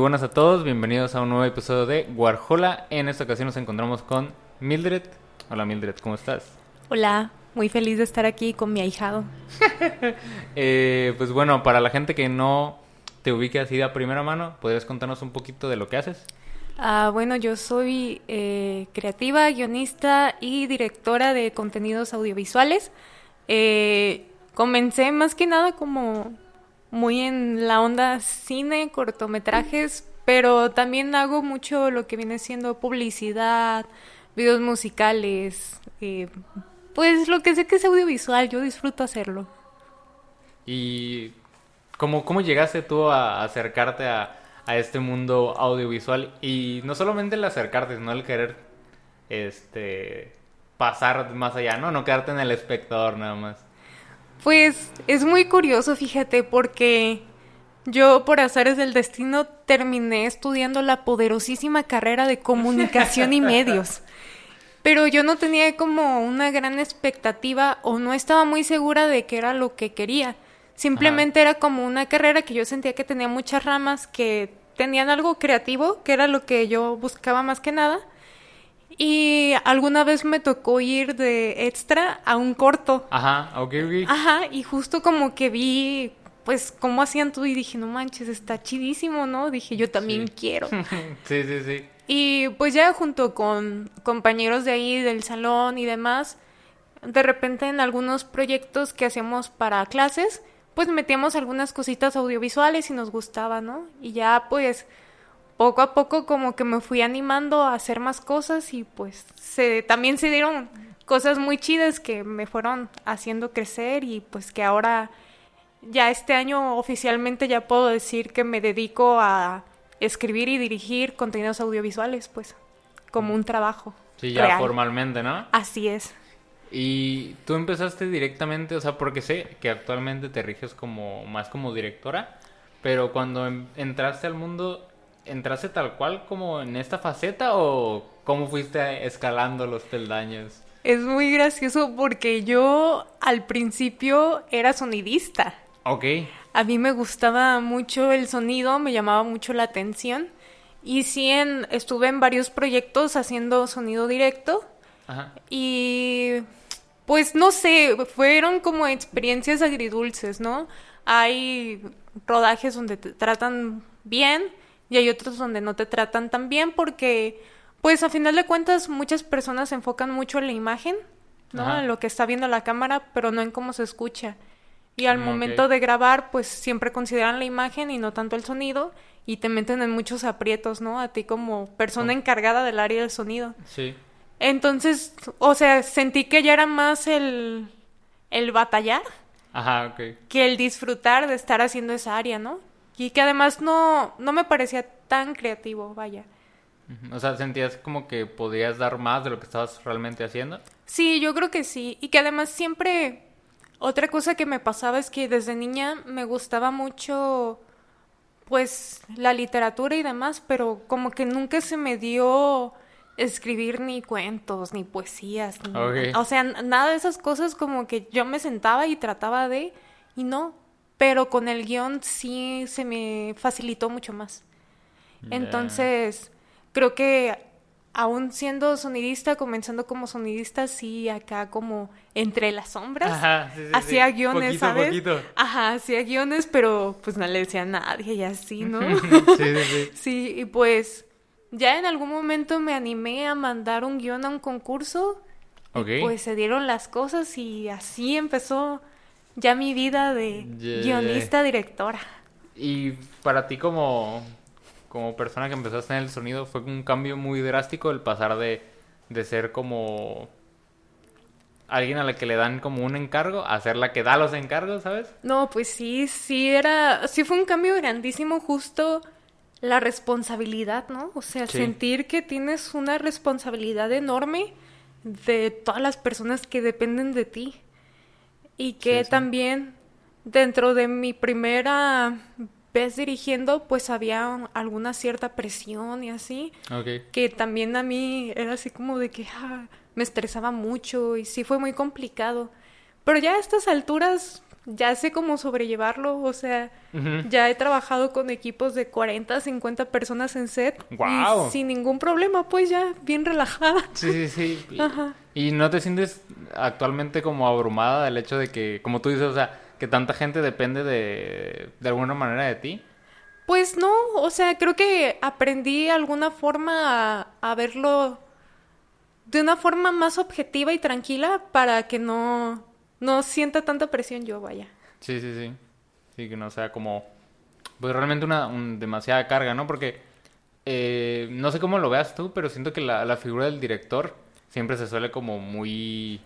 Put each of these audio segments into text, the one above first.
Buenas a todos, bienvenidos a un nuevo episodio de Warhola. En esta ocasión nos encontramos con Mildred. Hola Mildred, ¿cómo estás? Hola, muy feliz de estar aquí con mi ahijado. Eh, pues bueno, para la gente que no te ubique así de a primera mano, ¿podrías contarnos un poquito de lo que haces? Ah, bueno, yo soy eh, creativa, guionista y directora de contenidos audiovisuales. Eh, comencé más que nada como muy en la onda cine, cortometrajes, pero también hago mucho lo que viene siendo publicidad, videos musicales, eh, pues lo que sé que es audiovisual, yo disfruto hacerlo. ¿Y cómo, cómo llegaste tú a acercarte a, a este mundo audiovisual? Y no solamente el acercarte, sino el querer este pasar más allá, ¿no? No quedarte en el espectador nada más. Pues es muy curioso, fíjate, porque yo por azares del destino terminé estudiando la poderosísima carrera de comunicación y medios. Pero yo no tenía como una gran expectativa o no estaba muy segura de qué era lo que quería. Simplemente era como una carrera que yo sentía que tenía muchas ramas que tenían algo creativo, que era lo que yo buscaba más que nada. Y alguna vez me tocó ir de extra a un corto. Ajá, ok, ok. Ajá, y justo como que vi, pues, cómo hacían todo y dije, no manches, está chidísimo, ¿no? Dije, yo también Sí. quiero. sí, sí, sí. Y pues ya junto con compañeros de ahí del salón y demás, de repente en algunos proyectos que hacíamos para clases, pues metíamos algunas cositas audiovisuales y nos gustaba, ¿no? Y ya pues poco a poco como que me fui animando a hacer más cosas y pues se también se dieron cosas muy chidas que me fueron haciendo crecer y pues que ahora ya este año oficialmente ya puedo decir que me dedico a escribir y dirigir contenidos audiovisuales, pues, como un trabajo. Sí, ya real. formalmente, ¿no? Así es. Y tú empezaste directamente, o sea, porque sé que actualmente te riges como más como directora, pero cuando entraste al mundo, ¿entraste tal cual como en esta faceta o cómo fuiste escalando los peldaños? Es muy gracioso porque yo al principio era sonidista. Ok, A mí me gustaba mucho el sonido, me llamaba mucho la atención. Y sí, en, estuve en varios proyectos haciendo sonido directo. ajá, Y pues no sé, fueron como experiencias agridulces, ¿no? Hay rodajes donde te tratan bien y hay otros donde no te tratan tan bien porque pues a final de cuentas muchas personas se enfocan mucho en la imagen, ¿no? Ajá. En lo que está viendo la cámara, pero no en cómo se escucha. Y al Mm, momento de grabar, pues siempre consideran la imagen y no tanto el sonido y te meten en muchos aprietos, ¿no? A ti como persona Oh. encargada del área del sonido. sí, Entonces, o sea, sentí que ya era más el, el batallar ajá, que el disfrutar de estar haciendo esa área, ¿no? Y que además no, no me parecía tan creativo, vaya. O sea, sentías como que podías dar más de lo que estabas realmente haciendo. Sí, yo creo que sí. Y que además siempre... Otra cosa que me pasaba es que desde niña me gustaba mucho, pues, la literatura y demás, pero como que nunca se me dio escribir ni cuentos, ni poesías, ni... O sea, nada de esas cosas como que yo me sentaba y trataba de... Y no, pero con el guion sí se me facilitó mucho más. Entonces, creo que aún siendo sonidista, comenzando como sonidista, sí, acá como entre las sombras, Ajá, sí, sí, sí. hacía guiones, Poquito ¿sabes? poquito. Ajá, hacía guiones, pero pues no le decía a nadie y así, ¿no? sí, sí, sí. sí, y pues ya en algún momento me animé a mandar un guion a un concurso, Ok. pues se dieron las cosas y así empezó ya mi vida de Yeah. guionista directora. Y para ti como, como persona que empezaste en el sonido, fue un cambio muy drástico el pasar de, de ser como alguien a la que le dan como un encargo a ser la que da los encargos, ¿sabes? No, pues sí, sí era, sí fue un cambio grandísimo justo la responsabilidad, ¿no? O sea, sentir que tienes una responsabilidad enorme de todas las personas que dependen de ti. Y que también dentro de mi primera vez dirigiendo, pues había alguna cierta presión y así. Que también a mí era así como de que ah, me estresaba mucho y sí fue muy complicado. Pero ya a estas alturas ya sé cómo sobrellevarlo, o sea, ya he trabajado con equipos de 40, 50 personas en set. Y sin ningún problema, pues ya bien relajada. Sí, sí, sí. ¿Y no te sientes actualmente como abrumada del hecho de que, como tú dices, o sea, que tanta gente depende de, de alguna manera de ti? Pues no, o sea, creo que aprendí alguna forma a, a verlo de una forma más objetiva y tranquila para que no no sienta tanta presión yo, vaya. Sí, sí, sí. Sí, que no sea como, pues realmente una demasiada carga, ¿no? Porque eh, no sé cómo lo veas tú, pero siento que la, la figura del director siempre se suele como muy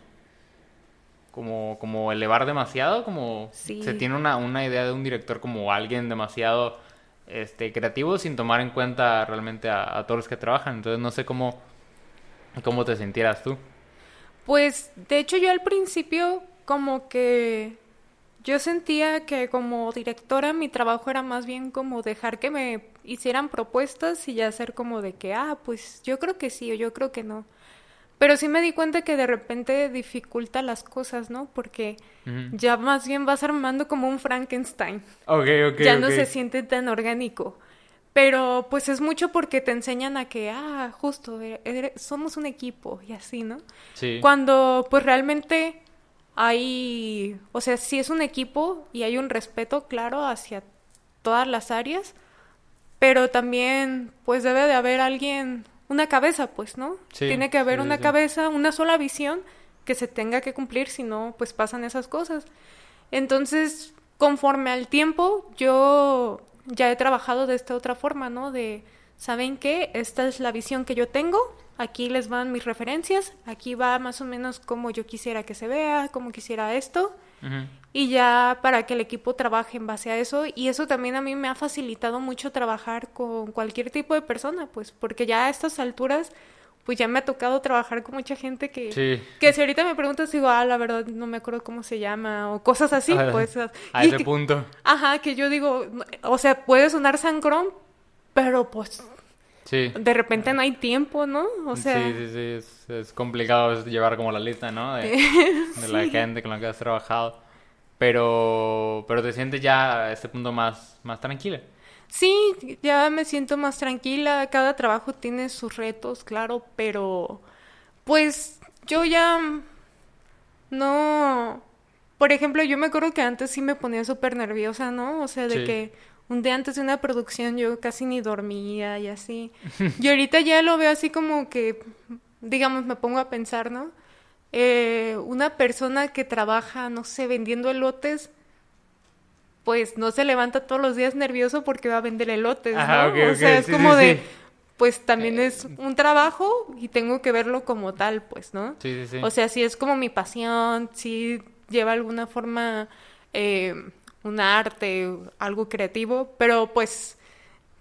como, como elevar demasiado, como se tiene una, una, idea de un director como alguien demasiado este, creativo sin tomar en cuenta realmente a, a, todos los que trabajan. Entonces no sé cómo, cómo te sintieras tú. Pues de hecho yo al principio como que yo sentía que como directora mi trabajo era más bien como dejar que me hicieran propuestas y ya ser como de que, ah, pues yo creo que sí o yo creo que no. Pero sí me di cuenta que de repente dificulta las cosas, ¿no? Porque ya más bien vas armando como un Frankenstein. Ok, ok. Ya no se siente tan orgánico. Pero pues es mucho porque te enseñan a que, ah, justo, somos un equipo y así, ¿no? Sí. Cuando pues realmente hay, o sea, sí es un equipo y hay un respeto claro hacia todas las áreas, pero también pues debe de haber alguien, una cabeza, pues, ¿no? Tiene que haber una cabeza, una sola visión que se tenga que cumplir, si no, pues pasan esas cosas. Entonces, conforme al tiempo, yo ya he trabajado de esta otra forma, ¿no? De, ¿saben qué? Esta es la visión que yo tengo, aquí les van mis referencias, aquí va más o menos como yo quisiera que se vea, como quisiera esto, y ya para que el equipo trabaje en base a eso, y eso también a mí me ha facilitado mucho trabajar con cualquier tipo de persona, pues porque ya a estas alturas, pues ya me ha tocado trabajar con mucha gente que, que si ahorita me preguntas, digo, ah, la verdad no me acuerdo cómo se llama, o cosas así, pues. A ese punto. Ajá, que yo digo, o sea, puede sonar sangrón, pero pues Sí. De repente no hay tiempo, ¿no? O sea... Sí, sí, sí, es, complicado llevar como la lista, ¿no? De, la gente con la que has trabajado. Pero, pero te sientes ya a este punto más, más tranquila. Sí, ya me siento más tranquila. Cada trabajo tiene sus retos, claro, pero pues yo ya no... Por ejemplo, yo me acuerdo que antes sí me ponía súper nerviosa, ¿no? O sea, de que un día antes de una producción yo casi ni dormía y así. Y ahorita ya lo veo así como que, digamos, me pongo a pensar, ¿no? Eh, una persona que trabaja, no sé, vendiendo elotes, pues no se levanta todos los días nervioso porque va a vender elotes, ¿no? o sea, es como de, pues también es un trabajo y tengo que verlo como tal, pues, ¿no? Sí, sí, sí. O sea, si es como mi pasión, si lleva alguna forma... Eh, un arte, algo creativo, pero pues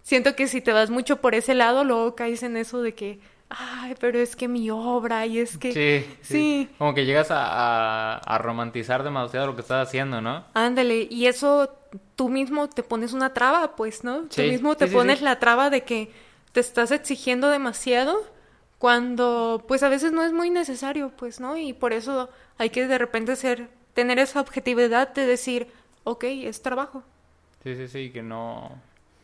siento que si te vas mucho por ese lado, luego caes en eso de que, ay, pero es que mi obra y es que... Sí, sí. Como que llegas a, a, romantizar demasiado lo que estás haciendo, ¿no? Ándale, y eso tú mismo te pones una traba, pues, ¿no? tú mismo te pones la traba de que te estás exigiendo demasiado cuando pues a veces no es muy necesario, pues, ¿no? Y por eso hay que de repente ser, tener esa objetividad de decir, ok, es trabajo. Sí, sí, sí, que no,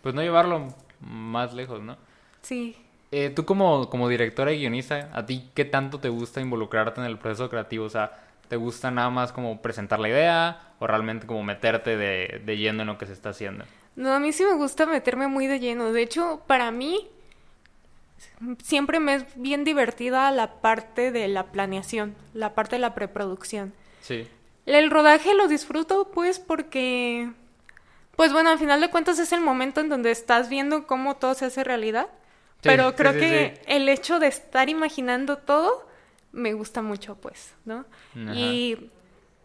pues no llevarlo más lejos, ¿no? Sí. Eh, tú como, como directora y guionista, ¿a ti qué tanto te gusta involucrarte en el proceso creativo? O sea, ¿te gusta nada más como presentar la idea o realmente como meterte de, de lleno en lo que se está haciendo? No, a mí sí me gusta meterme muy de lleno. De hecho, para mí siempre me es bien divertida la parte de la planeación, la parte de la preproducción. Sí. El rodaje lo disfruto pues porque, pues bueno, al final de cuentas es el momento en donde estás viendo cómo todo se hace realidad. pero creo que el hecho de estar imaginando todo me gusta mucho, pues, ¿no? Y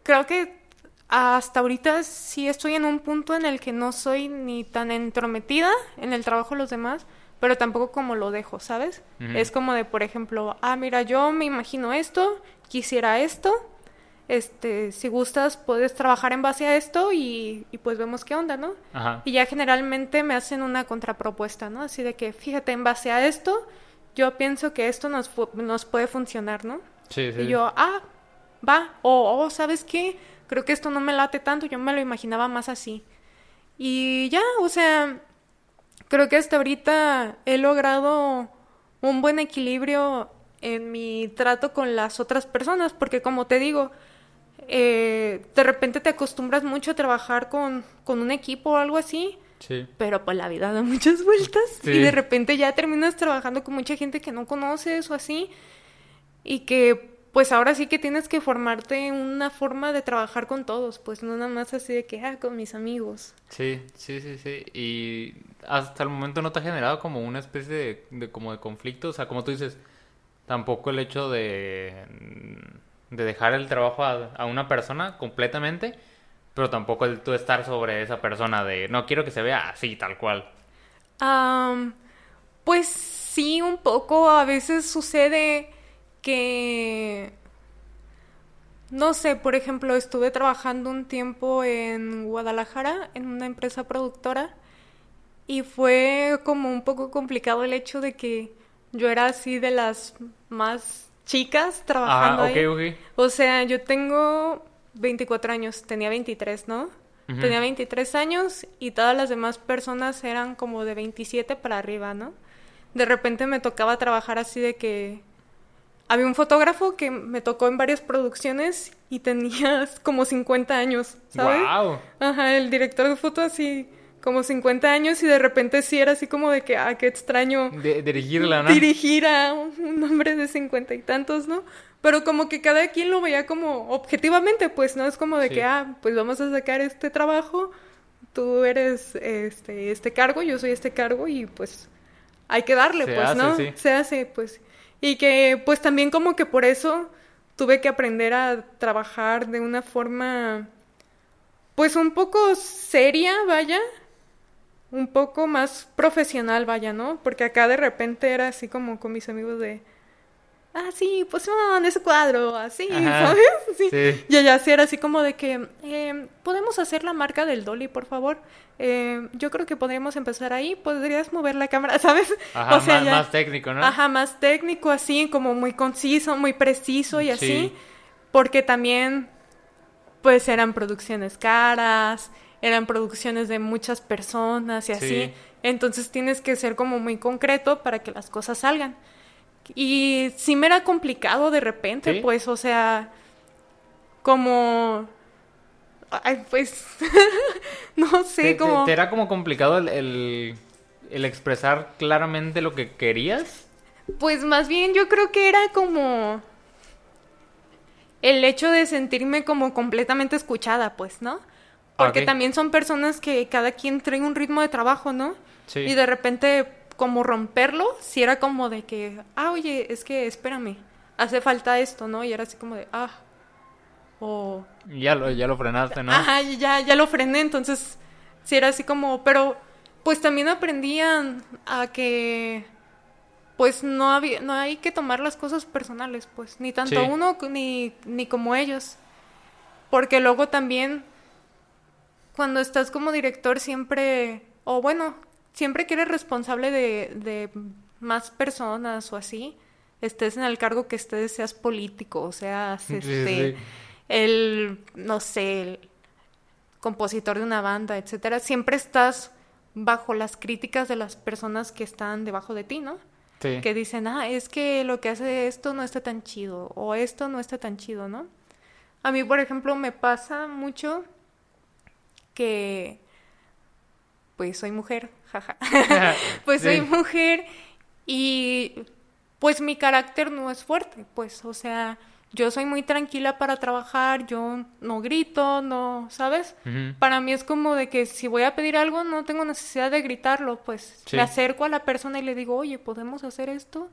creo que hasta ahorita sí estoy en un punto en el que no soy ni tan entrometida en el trabajo de los demás, pero tampoco como lo dejo, ¿sabes? Es como de, por ejemplo, ah, mira, yo me imagino esto, quisiera esto, este, si gustas puedes trabajar en base a esto y, y pues vemos qué onda, ¿no? Ajá. Y ya generalmente me hacen una contrapropuesta, ¿no? Así de que, fíjate, en base a esto, yo pienso que esto nos, nos puede funcionar, ¿no? Sí, sí. Y yo, ah, va, o, oh, ¿sabes qué? Creo que esto no me late tanto, yo me lo imaginaba más así. Y ya, o sea, creo que hasta ahorita he logrado un buen equilibrio en mi trato con las otras personas, porque como te digo, eh, de repente te acostumbras mucho a trabajar con, con un equipo o algo así, Sí. pero pues la vida da muchas vueltas Sí. y de repente ya terminas trabajando con mucha gente que no conoces o así y que pues ahora sí que tienes que formarte una forma de trabajar con todos, pues no nada más así de que, ah, con mis amigos. Sí, sí, sí, sí. Y hasta el momento no te ha generado como una especie de, de como de conflicto. O sea, como tú dices, tampoco el hecho de, de dejar el trabajo a, una persona completamente, pero tampoco el tú estar sobre esa persona de no quiero que se vea así, tal cual. Pues sí, un poco. A veces sucede que, no sé, por ejemplo, estuve trabajando un tiempo en Guadalajara en una empresa productora y fue como un poco complicado el hecho de que yo era así de las más chicas trabajando Ah, ok, ahí. O sea, yo tengo 24 años, tenía 23, ¿no? Tenía 23 años y todas las demás personas eran como de 27 para arriba, ¿no? De repente me tocaba trabajar así de que había un fotógrafo que me tocó en varias producciones y tenía como 50 años, ¿sabes? ¡Wow! Ajá, el director de foto así como 50 años y de repente sí era así como de que, ah, qué extraño De, dirigirla, ¿no? dirigir a un hombre de cincuenta y tantos, ¿no? Pero como que cada quien lo veía como objetivamente, pues, ¿no? Es como de Sí. que, ah, pues vamos a sacar este trabajo, tú eres este, este cargo, yo soy este cargo y pues hay que darle, Se pues, hace, ¿no? sí. Se hace, pues. Y que pues también como que por eso tuve que aprender a trabajar de una forma, pues un poco seria, vaya, un poco más profesional, vaya, ¿no? Porque acá de repente era así como con mis amigos de, ah, sí, pues no, en ese cuadro, así, Ajá, ¿sabes? Sí. sí. Y allá sí era así como de que, eh, ¿podemos hacer la marca del Dolly, por favor? Eh, yo creo que podríamos empezar ahí, podrías mover la cámara, ¿sabes? Ajá, O sea, más, ya- más técnico, ¿no? Ajá, más técnico, así, como muy conciso, muy preciso y así. Sí. Porque también, pues eran producciones caras, eran producciones de muchas personas y así. Sí. Entonces tienes que ser como muy concreto para que las cosas salgan. Y sí me era complicado de repente, ¿Sí? pues, o sea, como... Ay, pues, no sé, ¿Te, te- como... te era como complicado el, el, el expresar claramente lo que querías? Pues más bien yo creo que era como el hecho de sentirme como completamente escuchada, pues, ¿no? Porque también son personas que cada quien trae un ritmo de trabajo, ¿no? Sí. Y de repente como romperlo, si era como de que, ah, oye, es que espérame, hace falta esto, ¿no? Y era así como de, ah, o Ya lo, ya lo frenaste, ¿no? Ajá, ya, ya lo frené, entonces sí era así como, pero pues también aprendían a que pues no había, no hay que tomar las cosas personales, pues, ni tanto Sí. uno ni, ni como ellos. Porque luego también cuando estás como director siempre, o bueno, siempre que eres responsable de, de más personas o así, estés en el cargo que estés, seas político, o seas Sí, este sí. el, no sé, el compositor de una banda, etcétera, siempre estás bajo las críticas de las personas que están debajo de ti, ¿no? Sí. Que dicen, ah, es que lo que hace esto no está tan chido, o esto no está tan chido, ¿no? A mí, por ejemplo, me pasa mucho que, pues soy mujer, jaja. pues soy mujer y pues mi carácter no es fuerte, pues, o sea, yo soy muy tranquila para trabajar, yo no grito, no, ¿sabes? Para mí es como de que si voy a pedir algo no tengo necesidad de gritarlo, pues Sí. me acerco a la persona y le digo, oye, ¿podemos hacer esto?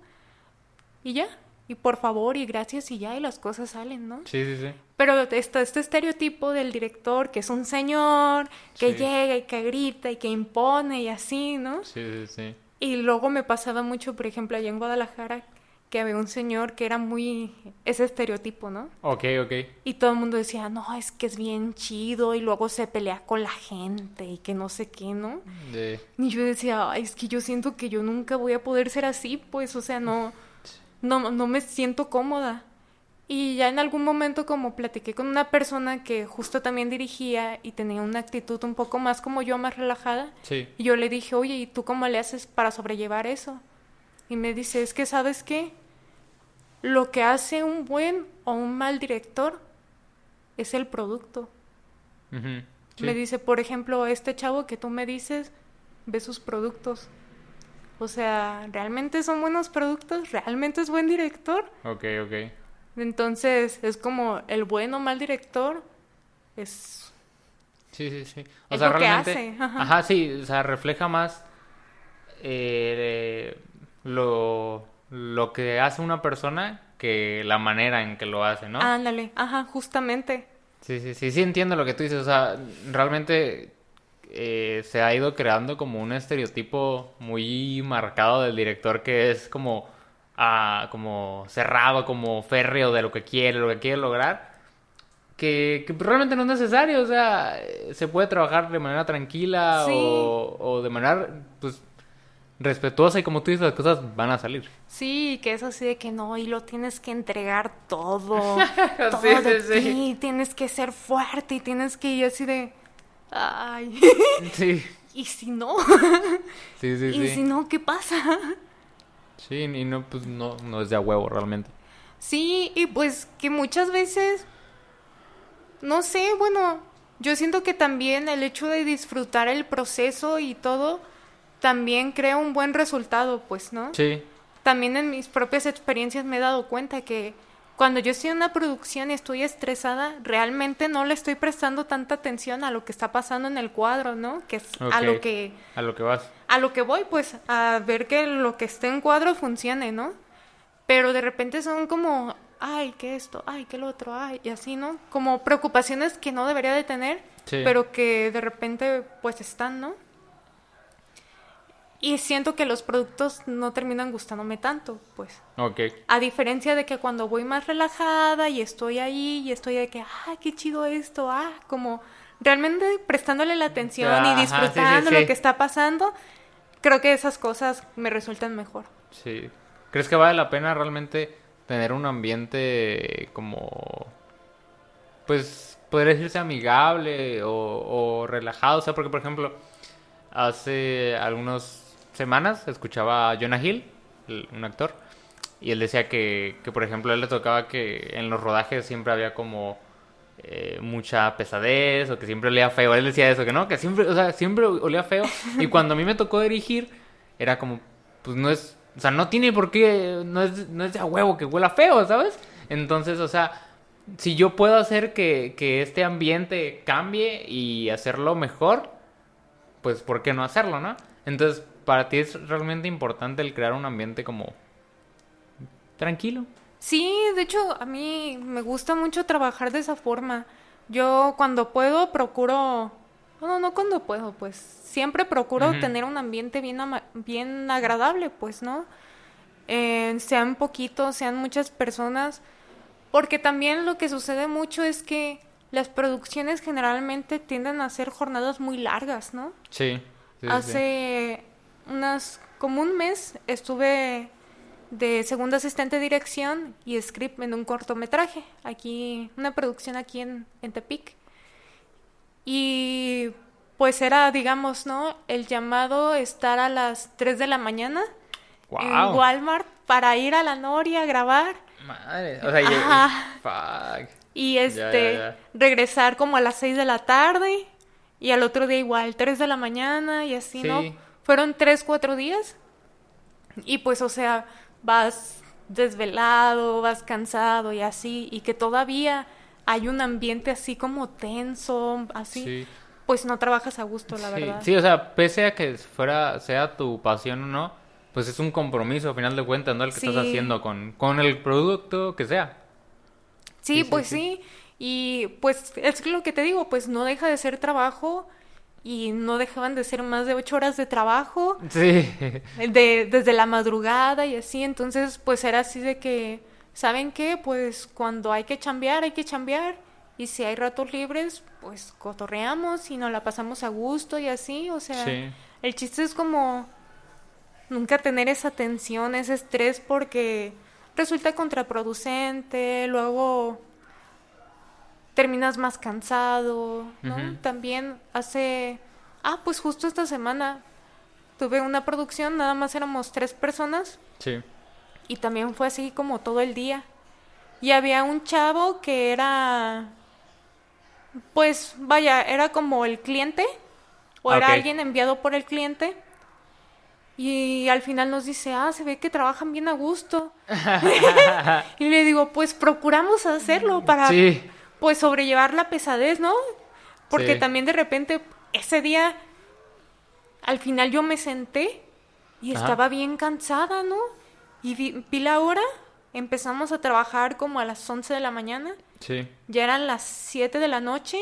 Y ya, y por favor y gracias y ya, y las cosas salen, ¿no? Sí, sí, sí. Pero está este estereotipo del director que es un señor que Sí. llega y que grita y que impone y así, ¿no? Sí, sí, sí. Y luego me pasaba mucho, por ejemplo, allá en Guadalajara, que había un señor que era muy ese estereotipo, ¿no? Ok, ok. Y todo el mundo decía, no, es que es bien chido y luego se pelea con la gente y que no sé qué, ¿no? De... Y yo decía, "Ay, es que yo siento que yo nunca voy a poder ser así, pues, o sea, no, no, no me siento cómoda. Y ya en algún momento como platiqué con una persona que justo también dirigía y tenía una actitud un poco más como yo, más relajada, Sí. y yo le dije, oye, ¿y tú cómo le haces para sobrellevar eso? Y me dice, es que sabes qué, lo que hace un buen o un mal director es el producto. Sí. Me dice, por ejemplo, este chavo que tú me dices, ve sus productos. O sea, ¿realmente son buenos productos? ¿Realmente es buen director? Ok, ok. Entonces, es como el buen o mal director es... Sí, sí, sí. O Es sea, lo que realmente. hace, ajá. Ajá, sí, o sea, refleja más eh, lo, lo que hace una persona que la manera en que lo hace, ¿no? Ándale, ajá, justamente. Sí, sí, sí, sí entiendo lo que tú dices. O sea, realmente eh, se ha ido creando como un estereotipo muy marcado del director que es como, ah, como cerrado, como férreo de lo que quiere, lo que quiere lograr. Que, que realmente no es necesario, o sea, se puede trabajar de manera tranquila Sí. o, o de manera, pues, respetuosa y como tú dices, las cosas van a salir. Sí, que es así de que no, y lo tienes que entregar todo, todo Sí, de sí, sí. ti, tienes que ser fuerte y tienes que ir así de, ay, Sí, ¿y si no? sí, sí, ¿Y sí. si no, qué pasa? Sí, y no, pues no, no es de a huevo realmente. Sí, y pues que muchas veces, no sé, bueno, yo siento que también el hecho de disfrutar el proceso y todo, también crea un buen resultado, pues, ¿no? Sí, También en mis propias experiencias me he dado cuenta que cuando yo estoy en una producción y estoy estresada, realmente no le estoy prestando tanta atención a lo que está pasando en el cuadro, ¿no? Que es a lo que a lo que vas. A lo que voy, pues, a ver que lo que esté en cuadro funcione, ¿no? Pero de repente son como, ay, que esto, ay, que lo otro, ay, y así, ¿no? Como preocupaciones que no debería de tener, Sí. pero que de repente, pues, están, ¿no? Y siento que los productos no terminan gustándome tanto, pues. Ok. A diferencia de que cuando voy más relajada y estoy ahí y estoy de que, ah, qué chido esto, ah, como realmente prestándole la atención Ajá, y sí, sí, disfrutando sí. lo que está pasando, creo que esas cosas me resultan mejor. Sí. ¿Crees que vale la pena realmente tener un ambiente como, pues, podría decirse amigable o, relajado? O sea, porque, por ejemplo, hace algunas semanas escuchaba a Jonah Hill, un actor, y él decía que, que, por ejemplo, a él le tocaba que en los rodajes siempre había como eh, mucha pesadez o que siempre olía feo. Él decía eso, que no, que siempre, o sea, siempre olía feo. Y cuando a mí me tocó dirigir, era como, pues no es, o sea, no tiene por qué, no es, no es de a huevo que huela feo, ¿sabes? Entonces, o sea, si yo puedo hacer que, que este ambiente cambie y hacerlo mejor, pues ¿por qué no hacerlo, no? Entonces, para ti es realmente importante el crear un ambiente como tranquilo. Sí, de hecho, a mí me gusta mucho trabajar de esa forma. Yo cuando puedo procuro, no, no cuando puedo, pues siempre procuro tener un ambiente bien, ama- bien agradable, pues, ¿no? Eh, sean poquitos, sean muchas personas, porque también lo que sucede mucho es que las producciones generalmente tienden a ser jornadas muy largas, ¿no? Sí. sí, sí, sí. Hace unas, como un mes estuve de segunda asistente de dirección y script en un cortometraje, aquí, una producción aquí en, en Tepic. Y pues era, digamos, ¿no? El llamado estar a las 3 de la mañana en. Walmart para ir a la Noria a grabar Madre, o sea, y- fuck. y este ya, ya. regresar como a las 6 de la tarde y al otro día igual 3 de la mañana y así, ¿no? Fueron 3, 4 días y pues o sea, vas desvelado, vas cansado y así y que todavía hay un ambiente así como tenso, así, Sí. pues no trabajas a gusto, la sí, verdad. sí, o sea, pese a que fuera, sea tu pasión o no, pues es un compromiso, a final de cuentas, ¿no? El que Sí. estás haciendo con, con el producto que sea. Sí, pues sí. sí. Y pues es lo que te digo, pues no deja de ser trabajo y no dejaban de ser más de ocho horas de trabajo. Sí. De, desde la madrugada y así, entonces pues era así de que, ¿saben qué? Pues cuando hay que chambear, hay que chambear. Y si hay ratos libres, pues cotorreamos y nos la pasamos a gusto y así, o sea, Sí. el chiste es como nunca tener esa tensión, ese estrés porque resulta contraproducente, luego terminas más cansado, ¿no? También hace, ah, pues justo esta semana tuve una producción, nada más éramos tres personas Sí. y también fue así como todo el día. Y había un chavo que era, pues vaya, era como el cliente o era alguien enviado por el cliente. Y al final nos dice, ah, se ve que trabajan bien a gusto. y le digo, pues procuramos hacerlo para, Sí. Pues sobrellevar la pesadez, ¿no? Porque Sí. también de repente ese día, al final yo me senté y Ajá. estaba bien cansada, ¿no? Y vi, vi la hora, empezamos a trabajar como a las 11 de la mañana, Sí. ya eran las 7 de la noche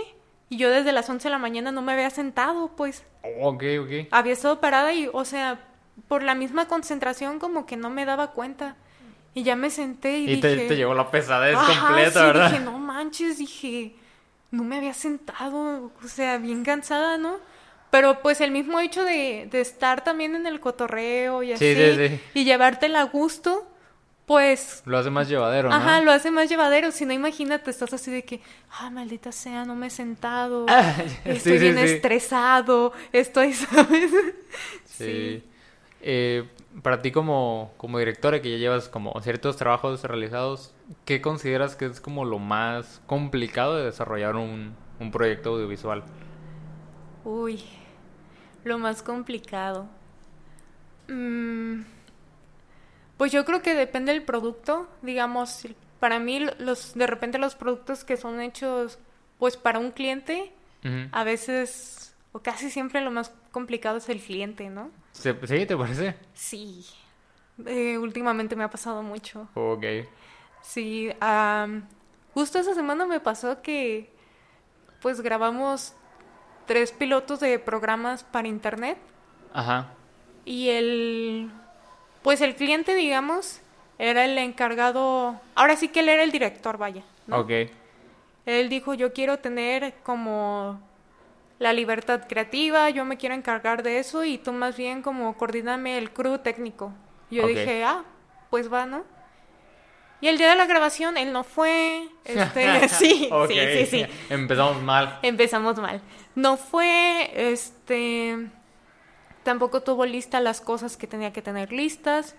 y yo desde las 11 de la mañana no me había sentado, pues Ok, ok. había estado parada y, o sea, por la misma concentración como que no me daba cuenta. Y ya me senté y, Y te, dije... te llegó la pesadez Ajá, completa, sí, ¿verdad? dije, no manches, dije, no me había sentado, o sea, bien cansada, ¿no? Pero pues el mismo hecho de, de estar también en el cotorreo y así, Sí, sí, sí. y llevártela a gusto, pues, Lo hace más llevadero, ¿no? ajá, lo hace más llevadero. Si no, imagínate, estás así de que, ah, maldita sea, no me he sentado, Ah, estoy sí, sí, bien sí. estresado, estoy, ¿sabes? Sí. Eh, para ti como, como directora que ya llevas como ciertos trabajos realizados, ¿qué consideras que es como lo más complicado de desarrollar un, un proyecto audiovisual? Uy, lo más complicado. Mm, pues yo creo que depende del producto. Digamos, para mí los, de repente los productos que son hechos pues para un cliente, a veces o casi siempre lo más complicado es el cliente, ¿no? ¿Se- ¿Sí? ¿Te parece? Sí. Eh, últimamente me ha pasado mucho. Ok. Sí, justo esa semana me pasó que pues grabamos tres pilotos de programas para internet Ajá. y el pues el cliente digamos era el encargado, ahora sí que él era el director, vaya, ¿no? Ok. Él dijo, "Yo quiero tener como la libertad creativa, yo me quiero encargar de eso y tú más bien como coordíname el crew técnico." Yo dije, "Ah, pues va, ¿no?" Y el día de la grabación él no fue, este, sí, sí, sí, sí. Empezamos mal. Empezamos mal. No fue, este, tampoco tuvo lista las cosas que tenía que tener listas.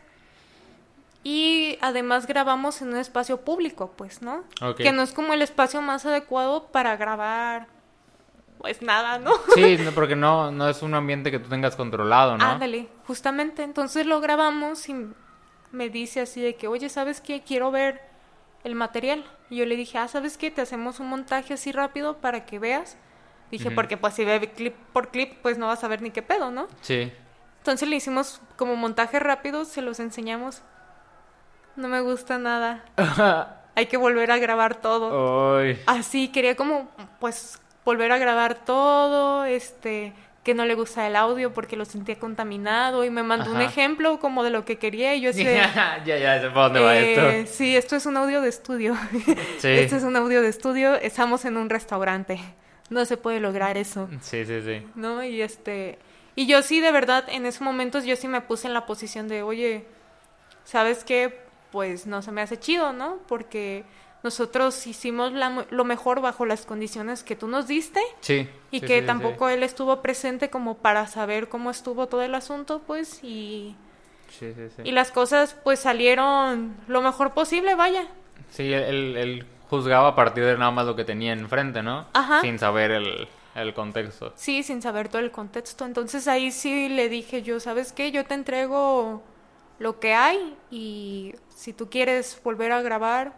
Y además grabamos en un espacio público, pues, ¿no? Que no es como el espacio más adecuado para grabar, pues nada, ¿no? Sí, porque no, no es un ambiente que tú tengas controlado, ¿no? Ándale, justamente. Entonces lo grabamos y me dice así de que, oye, ¿sabes qué? Quiero ver el material. Y yo le dije, ah, ¿sabes qué? Te hacemos un montaje así rápido para que veas. Dije, porque pues si ve clip por clip, pues no vas a ver ni qué pedo, ¿no? Sí. Entonces le hicimos como montaje rápido, se los enseñamos. No me gusta nada. Hay que volver a grabar todo. Uy. Así, quería como, pues, volver a grabar todo, este, que no le gusta el audio porque lo sentía contaminado y me mandó un ejemplo como de lo que quería y yo así ya, ya sé por dónde va eh, esto. Sí, esto es un audio de estudio. Sí. Esto es un audio de estudio, estamos en un restaurante. No se puede lograr eso, Sí, sí, sí. ¿no? Y este, y yo sí, de verdad, en esos momentos yo sí me puse en la posición de, oye, ¿sabes qué? Pues no se me hace chido, ¿no? Porque nosotros hicimos la- lo mejor bajo las condiciones que tú nos diste Sí. y sí, que sí, tampoco él estuvo presente como para saber cómo estuvo todo el asunto, pues, y, Sí, sí, sí. y las cosas pues salieron lo mejor posible, vaya. Sí, él, él juzgaba a partir de nada más lo que tenía enfrente, ¿no? Ajá. Sin saber el, el contexto. Sí, sin saber todo el contexto. Entonces ahí sí le dije yo, ¿sabes qué? Yo te entrego lo que hay y si tú quieres volver a grabar,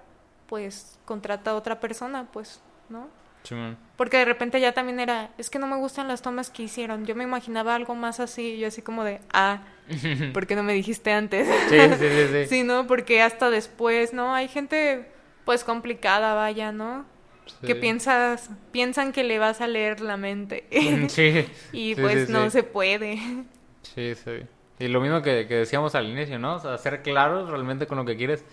pues contrata a otra persona, pues, ¿no? Porque de repente ya también era, es que no me gustan las tomas que hicieron. Yo me imaginaba algo más así, yo así como de, ah, ¿por qué no me dijiste antes? Sí, sí, sí, sí. Sí, ¿no? Porque hasta después, ¿no? Hay gente, pues, complicada, vaya, ¿no? Que piensas, piensan que le vas a leer la mente. Sí. y pues no se puede. Sí, sí. Y lo mismo que, que decíamos al inicio, ¿no? O sea, ser claros realmente con lo que quieres.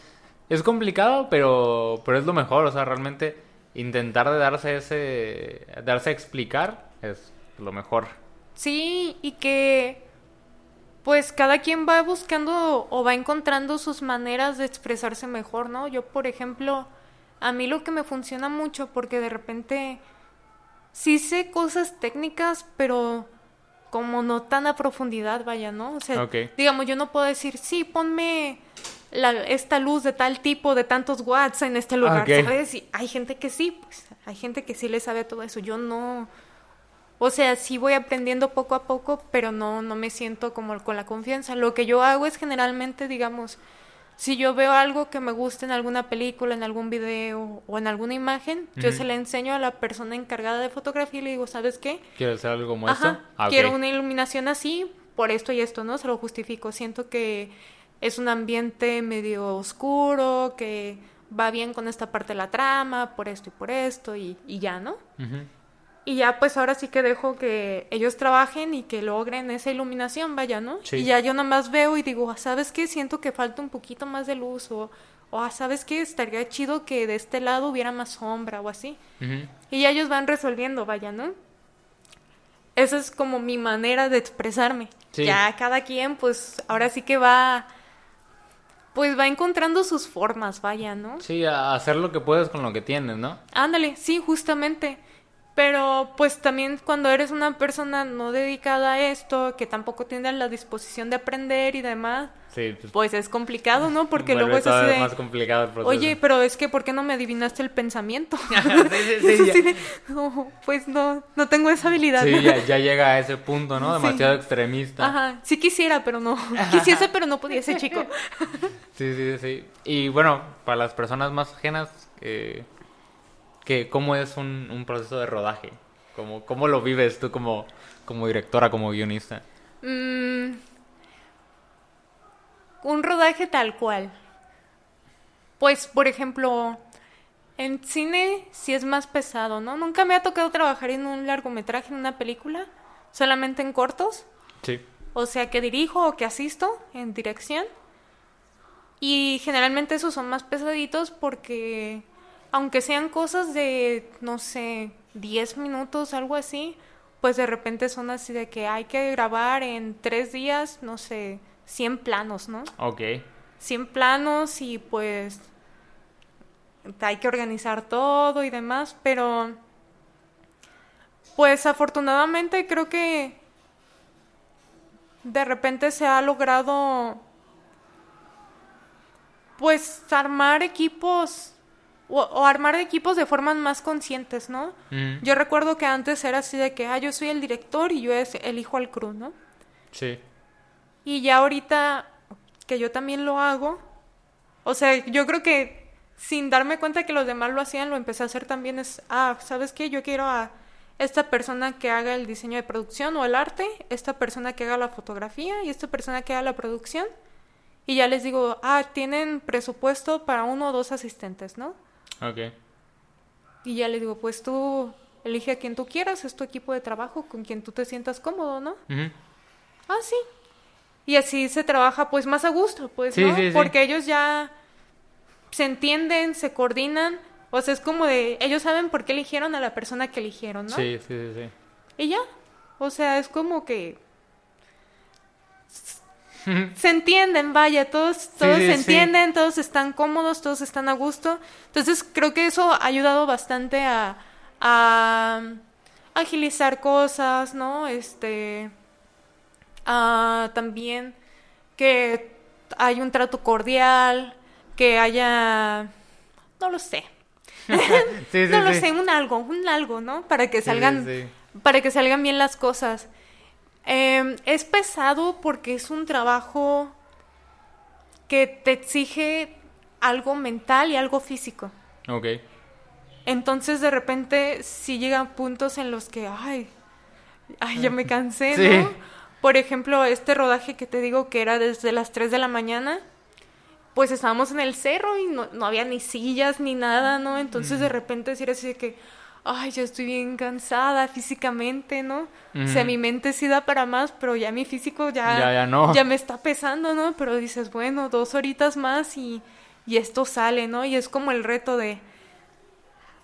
Es complicado, pero, pero es lo mejor. O sea, realmente intentar de darse ese... Darse a explicar es lo mejor. Sí, y que pues cada quien va buscando o va encontrando sus maneras de expresarse mejor, ¿no? Yo, por ejemplo, a mí lo que me funciona mucho porque de repente sí sé cosas técnicas, pero como no tan a profundidad, vaya, ¿no? O sea, digamos, yo no puedo decir, sí, ponme la, esta luz de tal tipo, de tantos watts en este lugar. ¿sabes? Y hay gente que sí, pues, hay gente que sí le sabe todo eso. Yo no, o sea, sí voy aprendiendo poco a poco, pero no, no me siento como con la confianza. Lo que yo hago es generalmente, digamos, si yo veo algo que me gusta en alguna película, en algún video o en alguna imagen, yo se la enseño a la persona encargada de fotografía y le digo, ¿sabes qué? ¿Quieres hacer algo como Ajá, esto? Ah, quiero una iluminación así, por esto y esto, ¿no? Se lo justifico. Siento que es un ambiente medio oscuro, que va bien con esta parte de la trama, por esto y por esto, y, y ya, ¿no? Y ya pues ahora sí que dejo que ellos trabajen y que logren esa iluminación, vaya, ¿no? Sí. Y ya yo nomás veo y digo, "Ah, ¿sabes qué? Siento que falta un poquito más de luz o, o "Ah, ¿sabes qué? Estaría chido que de este lado hubiera más sombra o así. Y ya ellos van resolviendo, vaya, ¿no? Esa es como mi manera de expresarme. Sí. Ya cada quien pues ahora sí que va pues va encontrando sus formas, vaya, ¿no? Sí, a hacer lo que puedes con lo que tienes, ¿no? Ándale, sí, justamente. Pero pues también cuando eres una persona no dedicada a esto, que tampoco tiene la disposición de aprender y demás, Sí, pues, pues es complicado, ¿no? Porque luego es así de, más complicado el proceso. oye, pero es que ¿por qué no me adivinaste el pensamiento? sí, sí, de, "No, pues no, no tengo esa habilidad. sí, ya, ya llega a ese punto, ¿no? Sí. Demasiado extremista. Ajá, sí quisiera, pero no. Quisiese, pero no pudiese, chico. Sí, sí, sí. Y bueno, para las personas más ajenas, eh, que ¿cómo es un, un proceso de rodaje? ¿Cómo, ¿Cómo lo vives tú como, como directora, como guionista? Mm, un rodaje tal cual. Pues, por ejemplo, en cine sí es más pesado, ¿no? Nunca me ha tocado trabajar en un largometraje, en una película, solamente en cortos. Sí. O sea, que dirijo o que asisto en dirección. Y generalmente esos son más pesaditos porque, aunque sean cosas de, no sé, 10 minutos, algo así, pues de repente son así de que hay que grabar en tres días, no sé, 100 planos, ¿no? Ok. 100 planos y pues hay que organizar todo y demás, pero pues afortunadamente creo que de repente se ha logrado pues armar equipos o, o armar equipos de formas más conscientes, ¿no? Yo recuerdo que antes era así de que, ah, yo soy el director y yo es, elijo al crew, ¿no? Sí. Y ya ahorita que yo también lo hago, o sea, yo creo que sin darme cuenta que los demás lo hacían, lo empecé a hacer también es, ah, ¿sabes qué? Yo quiero a esta persona que haga el diseño de producción o el arte, esta persona que haga la fotografía y esta persona que haga la producción. Y ya les digo, ah, tienen presupuesto para uno o dos asistentes, ¿no? Ok. Y ya les digo, pues tú elige a quien tú quieras, es tu equipo de trabajo con quien tú te sientas cómodo, ¿no? Ah, sí. Y así se trabaja pues más a gusto, pues, Sí, ¿no? sí, sí. Porque ellos ya se entienden, se coordinan. O sea, es como de, ellos saben por qué eligieron a la persona que eligieron, ¿no? Sí, sí, sí, sí. Y ya. O sea, es como que se entienden, vaya, todos, todos sí, se sí. entienden, todos están cómodos, todos están a gusto. Entonces creo que eso ha ayudado bastante a, a agilizar cosas, ¿no? Este, a también que hay un trato cordial, que haya, no lo sé, Sí, sí, no lo sí. sé, un algo, un algo, ¿no? Para que salgan, para que salgan bien las cosas. Eh, es pesado porque es un trabajo que te exige algo mental y algo físico. Ok. Entonces de repente sí llegan puntos en los que, ay, ay, ya me cansé, Sí. ¿no? Por ejemplo, este rodaje que te digo que era desde las 3 de la mañana, pues estábamos en el cerro y no, no había ni sillas ni nada, ¿no? Entonces de repente decir así de que, ay, ya estoy bien cansada físicamente, ¿no? O sea, Ujú. mi mente sí da para más, pero ya mi físico ya, Ya, ya no. ya me está pesando, ¿no? Pero dices, bueno, dos horitas más y, y esto sale, ¿no? Y es como el reto de,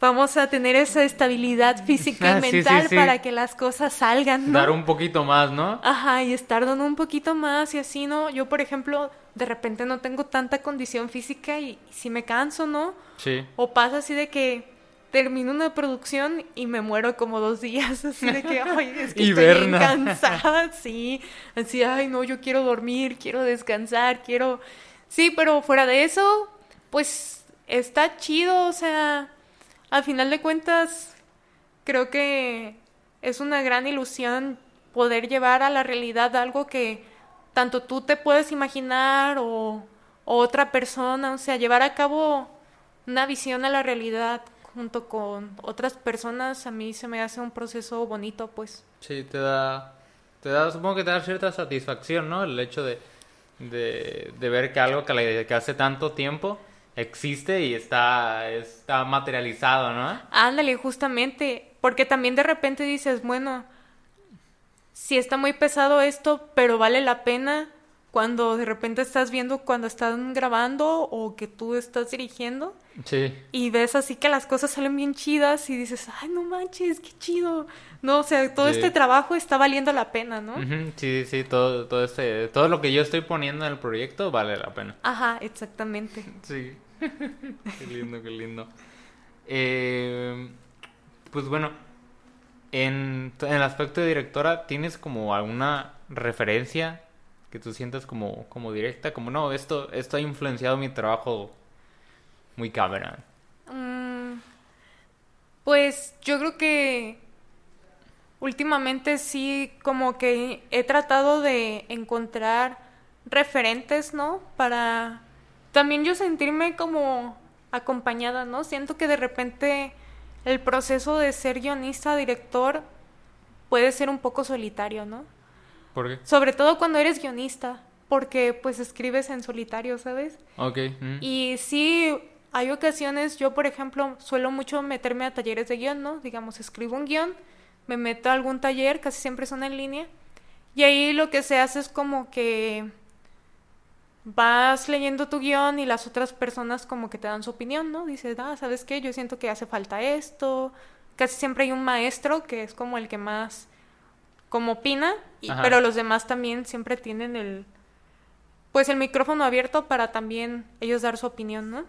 vamos a tener esa estabilidad física y Ah, sí, sí, mental sí. para que las cosas salgan, ¿no? Dar un poquito más, ¿no? Ajá, y estar dando un poquito más y así, ¿no? Yo, por ejemplo, de repente no tengo tanta condición física y, si me canso, ¿no? Sí. O pasa así de que termino una producción y me muero como dos días, así de que, ay, es que estoy cansada, sí. Así, ay, no, yo quiero dormir, quiero descansar, quiero... Sí, pero fuera de eso, pues está chido, o sea, al final de cuentas, creo que es una gran ilusión poder llevar a la realidad algo que tanto tú te puedes imaginar o, otra persona, o sea, llevar a cabo una visión a la realidad junto con otras personas, a mí se me hace un proceso bonito, pues. Sí, te da, te da, supongo que te da cierta satisfacción, ¿no? El hecho de, de, ver que algo que hace tanto tiempo existe y está, está materializado, ¿no? Ándale, justamente, porque también de repente dices, bueno, si está muy pesado esto, pero vale la pena cuando de repente estás viendo cuando están grabando o que tú estás dirigiendo Sí. y ves así que las cosas salen bien chidas y dices, ay, no manches, qué chido. No, o sea, todo Sí. este trabajo está valiendo la pena, ¿no? Ujú, Sí, sí, todo, todo, este, todo lo que yo estoy poniendo en el proyecto vale la pena. Ajá, exactamente. Sí. qué lindo, qué lindo. Eh, pues bueno, en, el aspecto de directora, ¿tienes como alguna referencia que tú sientas como, como directa? Como no, esto, esto ha influenciado mi trabajo muy cabrón. Mm, pues yo creo que últimamente sí como que he tratado de encontrar referentes, ¿no? Para también yo sentirme como acompañada, ¿no? Siento que de repente el proceso de ser guionista, director, puede ser un poco solitario, ¿no? ¿Por qué? Sobre todo cuando eres guionista, porque pues escribes en solitario, ¿sabes? Ok. mm. Y sí, hay ocasiones, yo por ejemplo, suelo mucho meterme a talleres de guion, ¿no? Digamos, escribo un guion, me meto a algún taller, casi siempre son en línea, y ahí lo que se hace es como que vas leyendo tu guion y las otras personas como que te dan su opinión, ¿no? Dices, ah, ¿sabes qué? Yo siento que hace falta esto. Casi siempre hay un maestro que es como el que más como opina, y- pero los demás también siempre tienen el pues el micrófono abierto para también ellos dar su opinión, ¿no?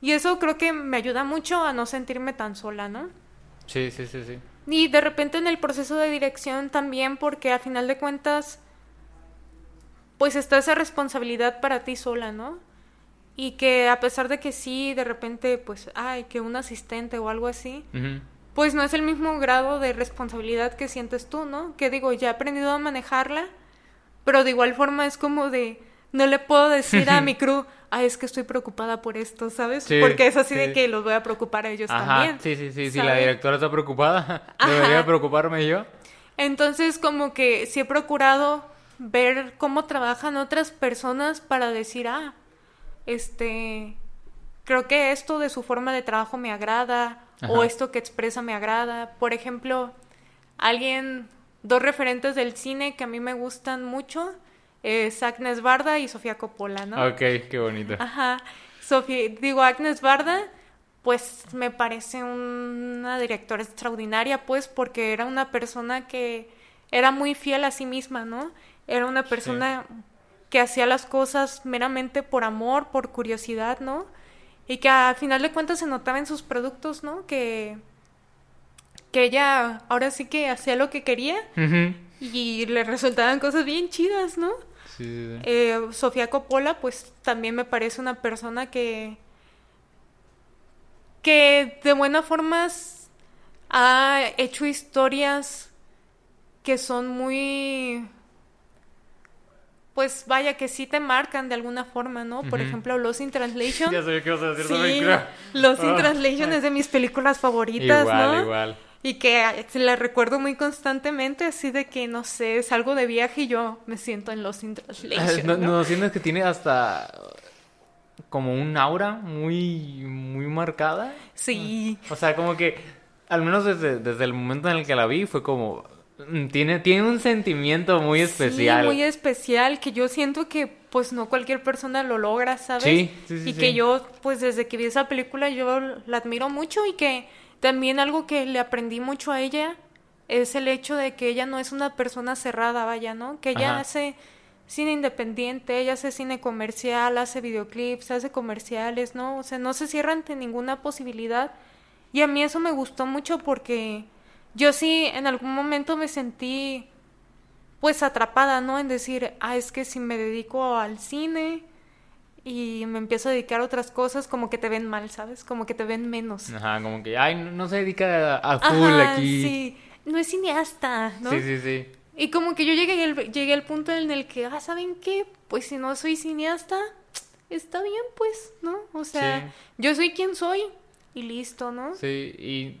Y eso creo que me ayuda mucho a no sentirme tan sola, ¿no? Sí, sí, sí, sí. Y de repente en el proceso de dirección también, porque a final de cuentas, pues está esa responsabilidad para ti sola, ¿no? Y que a pesar de que sí, de repente, pues, ay, que un asistente o algo así, pues no es el mismo grado de responsabilidad que sientes tú, ¿no? Que digo, ya he aprendido a manejarla, pero de igual forma es como de, no le puedo decir a mi crew, ay, es que estoy preocupada por esto, ¿sabes? Sí, Porque es así sí. de que los voy a preocupar a ellos Ajá, también. sí, sí, sí. Si la directora está preocupada, Ajá. debería preocuparme yo. Entonces, como que sí he procurado ver cómo trabajan otras personas para decir, ah, este, creo que esto de su forma de trabajo me agrada, o esto que expresa me agrada. Por ejemplo, alguien, dos referentes del cine que a mí me gustan mucho, es Agnes Barda y Sofía Coppola, ¿no? Ok, qué bonito. Ajá. Sofía, digo, Agnes Barda, pues me parece una directora extraordinaria, pues, porque era una persona que era muy fiel a sí misma, ¿no? Era una persona que hacía las cosas meramente por amor, por curiosidad, ¿no? Y que al final de cuentas se notaba en sus productos, ¿no? Que, que ella ahora sí que hacía lo que quería y le resultaban cosas bien chidas, ¿no? Sí, sí, sí. Eh, Sofía Coppola, pues también me parece una persona que, que de buena forma ha hecho historias que son muy, pues vaya, que sí te marcan de alguna forma, ¿no? Por ejemplo, Lost in Translation. Ya sabía que ibas a decir Sí, creo. Lost in Ah. Translation es de mis películas favoritas, Igual, ¿no? igual. Y que la recuerdo muy constantemente, así de que, no sé, salgo de viaje y yo me siento en Lost in Translation. No, ¿no? no, sientes que tiene hasta... como un aura muy, muy marcada. Sí. O sea, como que, al menos desde, desde el momento en el que la vi, fue como, tiene, tiene un sentimiento muy especial. Sí, muy especial, que yo siento que pues no cualquier persona lo logra, ¿sabes? Sí, sí, sí, Y sí. que yo, pues desde que vi esa película, yo la admiro mucho y que también algo que le aprendí mucho a ella es el hecho de que ella no es una persona cerrada, vaya, ¿no? Que ella Ajá. hace cine independiente, ella hace cine comercial, hace videoclips, hace comerciales, ¿no? O sea, no se cierra ante ninguna posibilidad. Y a mí eso me gustó mucho porque yo sí en algún momento me sentí pues atrapada, ¿no? En decir, ah, es que si me dedico al cine y me empiezo a dedicar a otras cosas, como que te ven mal, ¿sabes? Como que te ven menos. Ajá, como que, ay, no, no se dedica a, a full Ajá, aquí. sí, no es cineasta, ¿no? sí, sí, sí. Y como que yo llegué al, llegué al punto en el que, ah, ¿saben qué? Pues si no soy cineasta, está bien, pues, ¿no? O sea, Sí. yo soy quien soy y listo, ¿no? Sí, y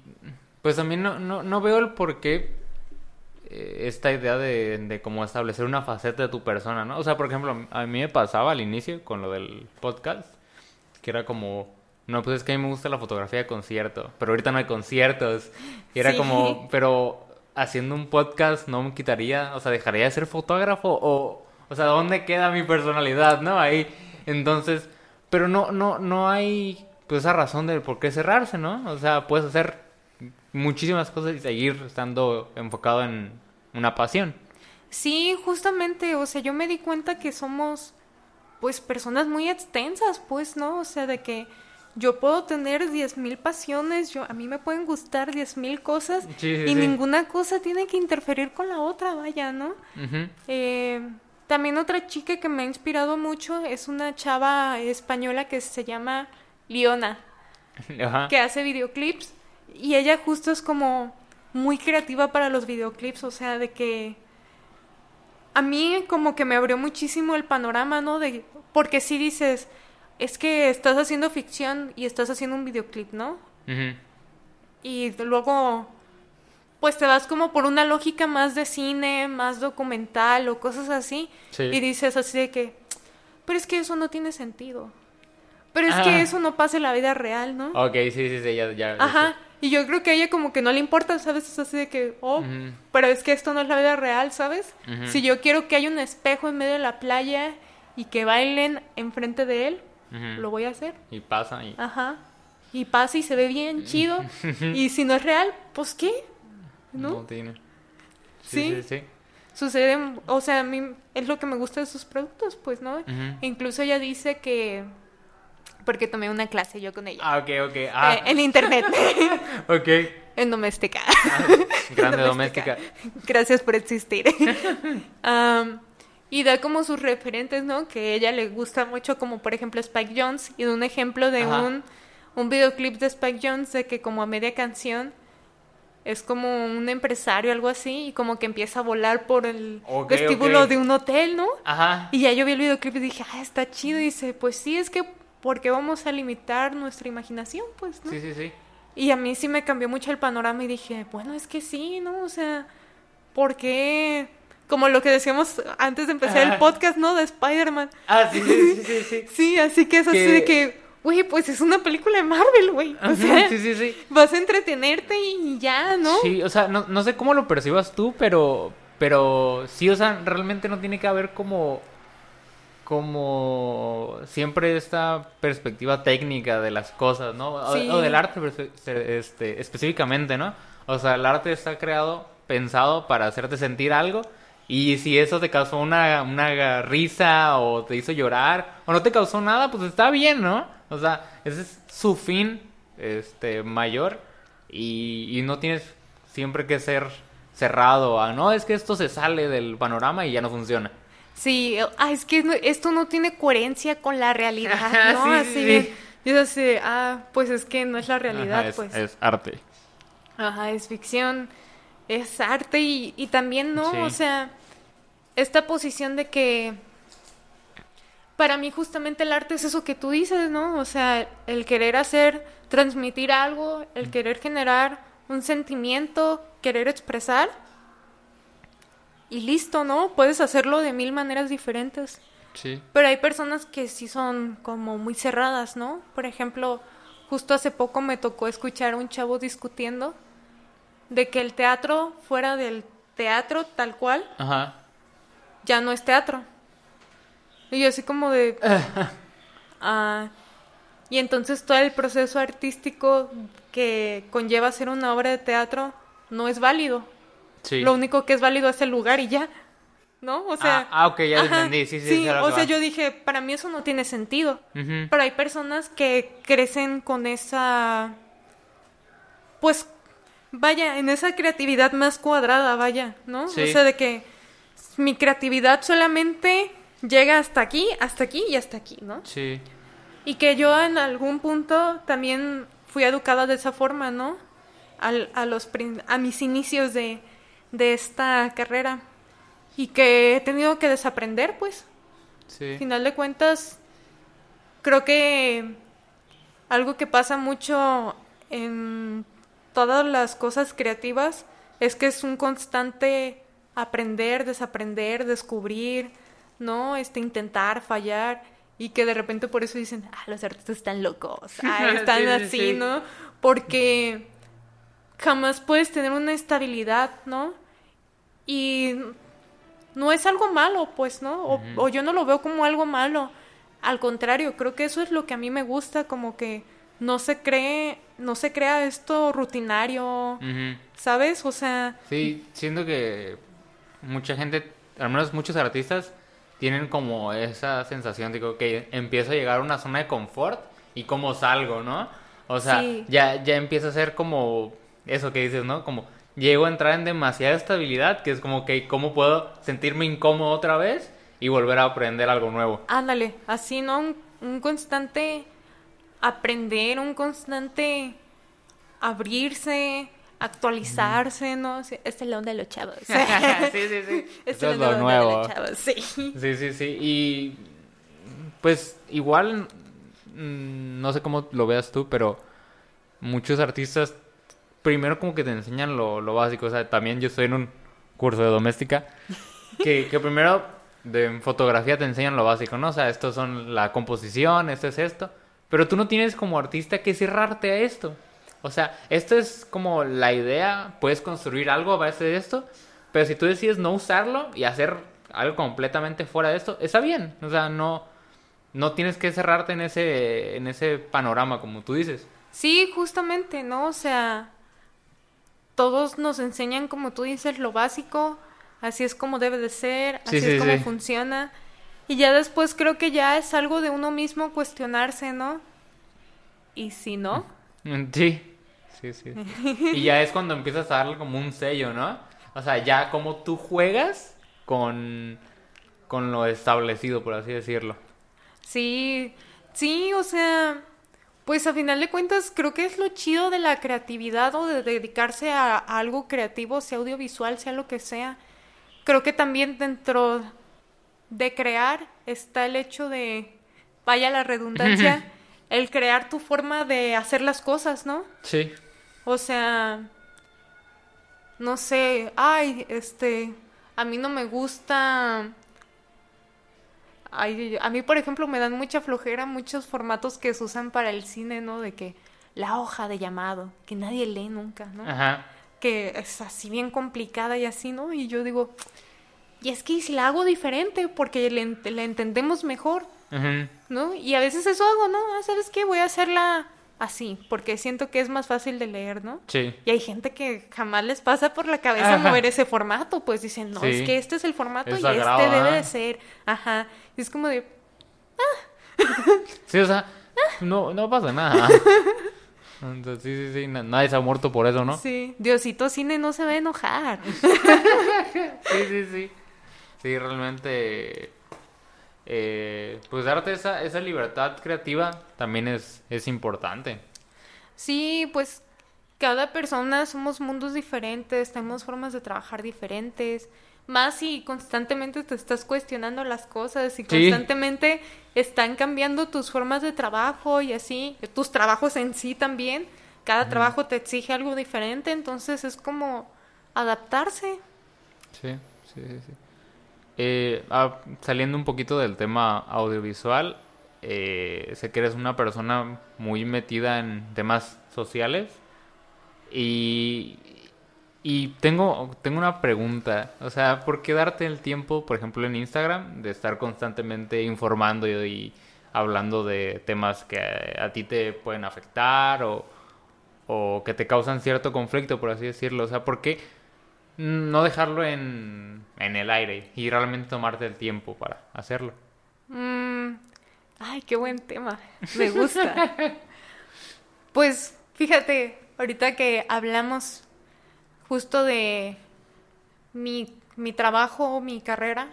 pues también no, no, no veo el por qué eh, esta idea de, de como establecer una faceta de tu persona, ¿no? O sea, por ejemplo, a mí me pasaba al inicio con lo del podcast, que era como, no, pues es que a mí me gusta la fotografía de concierto, pero ahorita no hay conciertos. Y era Sí. como, pero haciendo un podcast no me quitaría, o sea, dejaría de ser fotógrafo o, o sea, ¿dónde queda mi personalidad, no? Ahí, entonces, pero no, no, no hay, pues esa razón de por qué cerrarse, ¿no? O sea, puedes hacer muchísimas cosas y seguir estando enfocado en una pasión. Sí, justamente, o sea, yo me di cuenta que somos, pues, personas muy extensas, pues, ¿no? O sea, de que yo puedo tener 10.000 pasiones, yo, a mí me pueden gustar 10.000 cosas Sí, sí, y sí. ninguna cosa tiene que interferir con la otra, vaya, ¿no? Eh, también otra chica que me ha inspirado mucho es una chava española que se llama Liona, que hace videoclips y ella justo es como muy creativa para los videoclips, o sea, de que a mí como que me abrió muchísimo el panorama, ¿no? De porque si dices, es que estás haciendo ficción y estás haciendo un videoclip, ¿no? Ujú. Y luego pues te vas como por una lógica más de cine, más documental o cosas así Sí. y dices así de que pero es que eso no tiene sentido. Pero es Ah. que eso no pasa en la vida real, ¿no? Ok, sí, sí, sí, ya, ya. Ajá. Y yo creo que a ella como que no le importa, ¿sabes? Es así de que, oh, pero es que esto no es la vida real, ¿sabes? Si yo quiero que haya un espejo en medio de la playa y que bailen enfrente de él, lo voy a hacer. Y pasa y... Ajá. Y pasa y se ve bien chido. y si no es real, pues qué? ¿No? tiene. Sí. Sí, sí, sí. Sucede, o sea, a mí es lo que me gusta de sus productos, pues, ¿no? Incluso ella dice que... Porque tomé una clase yo con ella. Ah, ok, ok. Ah, Eh, en internet. ok. en doméstica. Ah, grande doméstica. Gracias por existir. Am, y da como sus referentes, ¿no? Que a ella le gusta mucho, como por ejemplo Spike Jones. Y da un ejemplo de Ajá. un, un videoclip de Spike Jones de que como a media canción es como un empresario, algo así, y como que empieza a volar por el vestíbulo de un hotel, ¿no? Ajá. Y ya yo vi el videoclip y dije, ah, está chido. Y dice, pues sí, es que, ¿por qué vamos a limitar nuestra imaginación? Pues, ¿no? Sí, sí, sí. Y a mí sí me cambió mucho el panorama y dije, bueno, es que sí, ¿no? O sea, ¿por qué? Como lo que decíamos antes de empezar el podcast, ¿no? De Spider-Man. Ah, sí, sí, sí, sí. sí. Sí, así que es así Que- de que, güey, pues es una película de Marvel, güey. O sea, sí, sí, sí. vas a entretenerte y ya, ¿no? Sí, o sea, no, no sé cómo lo percibas tú, pero, pero sí, o sea, realmente no tiene que haber como, como siempre esta perspectiva técnica de las cosas, ¿no? O, Sí. o del arte este, específicamente, ¿no? O sea, el arte está creado, pensado para hacerte sentir algo. Y si eso te causó una, una risa o te hizo llorar o no te causó nada, pues está bien, ¿no? O sea, ese es su fin este, mayor y, y no tienes siempre que ser cerrado a, no, es que esto se sale del panorama y ya no funciona. Sí, ah, es que no- esto no tiene coherencia con la realidad, ¿no? sí, así sí, así, ah, pues es que no es la realidad, Ajá, es, pues. es arte. Ajá, es ficción, es arte y, y también, ¿no? O sea, esta posición de que para mí justamente el arte es eso que tú dices, ¿no? O sea, el querer hacer, transmitir algo, el querer generar un sentimiento, querer expresar y listo, ¿no? Puedes hacerlo de mil maneras diferentes. Sí. Pero hay personas que sí son como muy cerradas, ¿no? Por ejemplo, justo hace poco me tocó escuchar a un chavo discutiendo de que el teatro fuera del teatro tal cual Ajá. ya no es teatro. Y yo así como de... ah, y entonces todo el proceso artístico que conlleva hacer una obra de teatro no es válido. Sí. Lo único que es válido es el lugar y ya. ¿No? O sea... Ah, ah, ok, ya ajá, entendí. Sí, sí, sí, o sea, yo dije, para mí eso no tiene sentido. Pero hay personas que crecen con esa... Pues, vaya, en esa creatividad más cuadrada, vaya, ¿no? Sí. O sea, de que mi creatividad solamente llega hasta aquí, hasta aquí y hasta aquí, ¿no? Sí. Y que yo en algún punto también fui educada de esa forma, ¿no? Al- a, los, a mis inicios de, de esta carrera. Y que he tenido que desaprender, pues. Sí. Al final de cuentas, creo que algo que pasa mucho en todas las cosas creativas es que es un constante aprender, desaprender, descubrir, ¿no? Este intentar, fallar y que de repente por eso dicen, ah, los artistas están locos, ah, están Sí, sí, así, sí. ¿no? Porque jamás puedes tener una estabilidad, ¿no? Y no es algo malo, pues, ¿no? O, o yo no lo veo como algo malo. Al contrario, creo que eso es lo que a mí me gusta, como que no se cree, no se crea esto rutinario. ¿sabes? O sea, Sí, siento que mucha gente, al menos muchos artistas, tienen como esa sensación de que empiezo a llegar a una zona de confort y cómo salgo, ¿no? O sea, Sí. ya, ya empieza a ser como eso que dices, ¿no? Como llego a entrar en demasiada estabilidad, que es como que cómo puedo sentirme incómodo otra vez y volver a aprender algo nuevo. ándale, así, ¿no? Un, un constante aprender, un constante abrirse, actualizarse, ¿no? Sí, Este es la onda de los chavos. sí, sí, sí. Este Eso es la lo onda de los chavos, sí. Sí, sí, sí. Y pues igual, mm, no sé cómo lo veas tú, pero muchos artistas primero como que te enseñan lo, lo básico. O sea, también yo estoy en un curso de doméstica que, que primero de fotografía te enseñan lo básico, ¿no? O sea, estos son la composición, esto es esto. Pero tú no tienes como artista que cerrarte a esto. O sea, esto es como la idea, puedes construir algo a base de esto, pero si tú decides no usarlo y hacer algo completamente fuera de esto, está bien. O sea, no, no tienes que cerrarte en ese, en ese panorama, como tú dices. Sí, justamente, ¿no? O sea, todos nos enseñan, como tú dices, lo básico, así es como debe de ser, Sí, así sí, es como sí. funciona. Y ya después creo que ya es algo de uno mismo cuestionarse, ¿no? Y si no, Mm, Sí, sí, sí. Y ya es cuando empiezas a darle como un sello, ¿no? O sea, ya como tú juegas con, con lo establecido, por así decirlo. sí, sí, o sea, pues a final de cuentas creo que es lo chido de la creatividad o de dedicarse a, a algo creativo, sea audiovisual, sea lo que sea. Creo que también dentro de crear está el hecho de, vaya la redundancia, el crear tu forma de hacer las cosas, ¿no? Sí. O sea, no sé, ay, este, a mí no me gusta, ay, a mí por ejemplo me dan mucha flojera muchos formatos que se usan para el cine, ¿no? De que la hoja de llamado, que nadie lee nunca, ¿no? Ajá. que es así bien complicada y así, ¿no? Y yo digo, y es que si la hago diferente, porque la entendemos mejor. ¿no? Y a veces eso hago, ¿no? Ah, ¿Sabes qué? Voy a hacerla así, porque siento que es más fácil de leer, ¿no? Sí. Y hay gente que jamás les pasa por la cabeza Ajá. mover ese formato, pues dicen, no, Sí. es que este es el formato Es y sagrado, este debe de ser, ajá. Y es como de, Sí, o sea, no, no pasa nada. Entonces, sí, sí, sí, na- nadie se ha muerto por eso, ¿no? sí, Diosito Cine no se va a enojar. Sí, sí, sí. Sí, realmente. Eh, pues darte esa, esa libertad creativa también es, es importante. Sí, pues cada persona somos mundos diferentes, tenemos formas de trabajar diferentes. Más si constantemente te estás cuestionando las cosas y constantemente están cambiando tus formas de trabajo y así, tus trabajos en sí también. Cada trabajo te exige algo diferente, entonces es como adaptarse. Sí, sí, sí. sí. Eh, ah, saliendo un poquito del tema audiovisual, eh, sé que eres una persona muy metida en temas sociales y, y tengo, tengo una pregunta, o sea, ¿por qué darte el tiempo, por ejemplo, en Instagram, de estar constantemente informando y, hablando de temas que a, ti te pueden afectar o, o que te causan cierto conflicto, por así decirlo? O sea, ¿por qué no dejarlo en, en el aire y realmente tomarte el tiempo para hacerlo? Mm, ay, qué buen tema, me gusta. pues fíjate, ahorita que hablamos justo de mi, mi trabajo, mi carrera,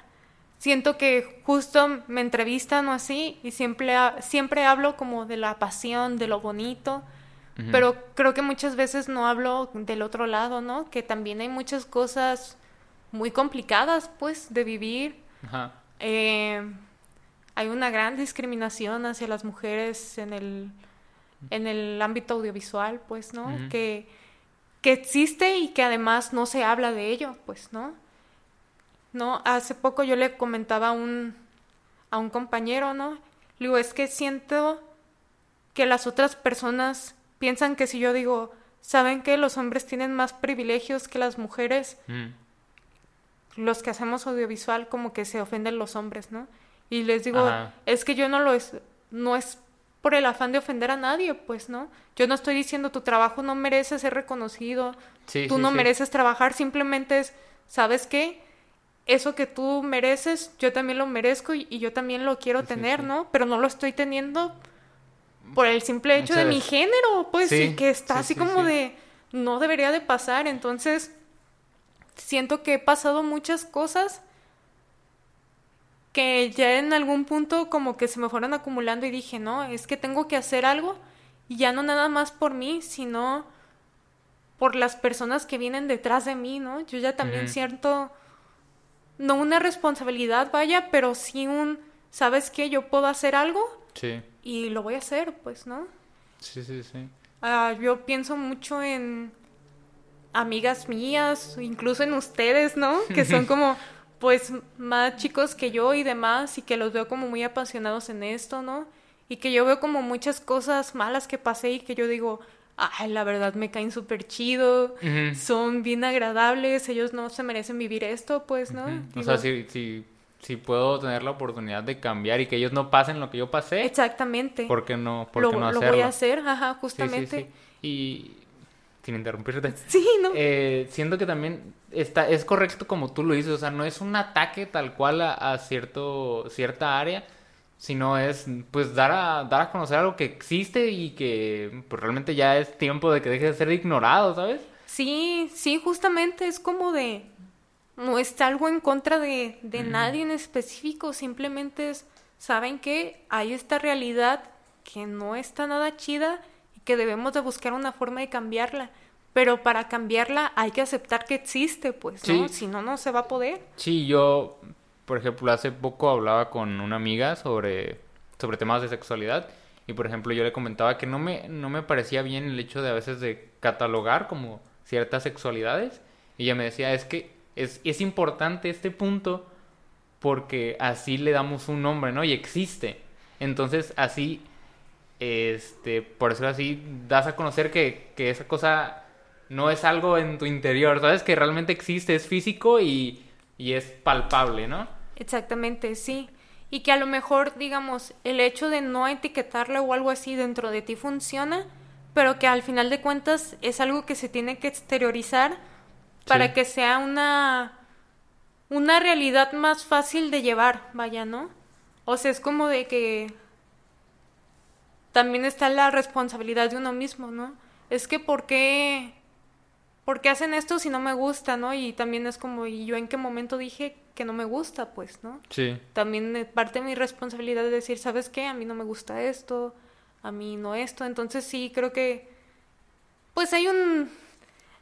siento que justo me entrevistan o así y siempre, siempre hablo como de la pasión, de lo bonito, pero creo que muchas veces no hablo del otro lado, ¿no? Que también hay muchas cosas muy complicadas, pues, de vivir. Eh, hay una gran discriminación hacia las mujeres en el, en el ámbito audiovisual, pues, ¿no? Que que existe y que además no se habla de ello, pues, ¿no? No, hace poco yo le comentaba a un, a un compañero, ¿no? Le digo, es que siento que las otras personas piensan que si yo digo, ¿saben que los hombres tienen más privilegios que las mujeres? Mm. Los que hacemos audiovisual como que se ofenden los hombres, ¿no? Y les digo, es que yo no lo es, no es por el afán de ofender a nadie, pues, ¿no? Yo no estoy diciendo tu trabajo no merece ser reconocido, tú no mereces trabajar, simplemente es, ¿sabes qué? Eso que tú mereces, yo también lo merezco y, yo también lo quiero tener, ¿no? Pero no lo estoy teniendo por el simple hecho de mi género, pues, sí, que está así como de, no debería de pasar, entonces, siento que he pasado muchas cosas que ya en algún punto como que se me fueron acumulando y dije, no, es que tengo que hacer algo y ya no nada más por mí, sino por las personas que vienen detrás de mí, ¿no? Yo ya también siento, no una responsabilidad, vaya, pero sí un, ¿sabes qué? Yo puedo hacer algo sí. Y lo voy a hacer, pues, ¿no? Sí, sí, sí. Ah, yo pienso mucho en amigas mías, incluso en ustedes, ¿no? Que son como pues más chicos que yo y demás y que los veo como muy apasionados en esto, ¿no? Y que yo veo como muchas cosas malas que pasé y que yo digo, ay, la verdad me caen súper chido, son bien agradables, ellos no se merecen vivir esto, pues, ¿no? o sea, si, si, si, puedo tener la oportunidad de cambiar y que ellos no pasen lo que yo pasé. Exactamente. ¿Por qué no, por qué no hacerlo? Lo voy a hacer, ajá, justamente. Sí, sí, y sin interrumpirte. Sí, ¿no? Eh, siento que también está, es correcto como tú lo dices, o sea, no es un ataque tal cual a, cierto, cierta área, sino es pues dar a, dar a conocer algo que existe y que pues realmente ya es tiempo de que deje de ser ignorado, ¿sabes? Sí, sí, justamente es como de, no está algo en contra de, de nadie en específico, simplemente es, ¿saben qué? Hay esta realidad que no está nada chida y que debemos de buscar una forma de cambiarla. Pero para cambiarla hay que aceptar que existe, pues, ¿no? Si no, no se va a poder. Sí, yo, por ejemplo, hace poco hablaba con una amiga sobre, sobre temas de sexualidad y, por ejemplo, yo le comentaba que no me, no me parecía bien el hecho de a veces de catalogar como ciertas sexualidades y ella me decía, es que es, es importante este punto porque así le damos un nombre, ¿no? Y existe. Entonces, así, este, por eso así, das a conocer que, que esa cosa no es algo en tu interior, sabes que realmente existe, es físico y, es palpable, ¿no? Exactamente, sí. Y que a lo mejor, digamos, el hecho de no etiquetarle o algo así dentro de ti funciona, pero que al final de cuentas es algo que se tiene que exteriorizar para que sea una una realidad más fácil de llevar, vaya, ¿no? O sea, es como de que también está la responsabilidad de uno mismo, ¿no? Es que ¿por qué ¿por qué hacen esto si no me gusta, no? Y también es como, ¿y yo en qué momento dije que no me gusta, pues, no? Sí. También parte de mi responsabilidad de decir, ¿sabes qué? A mí no me gusta esto, a mí no esto. Entonces sí, creo que, pues hay un,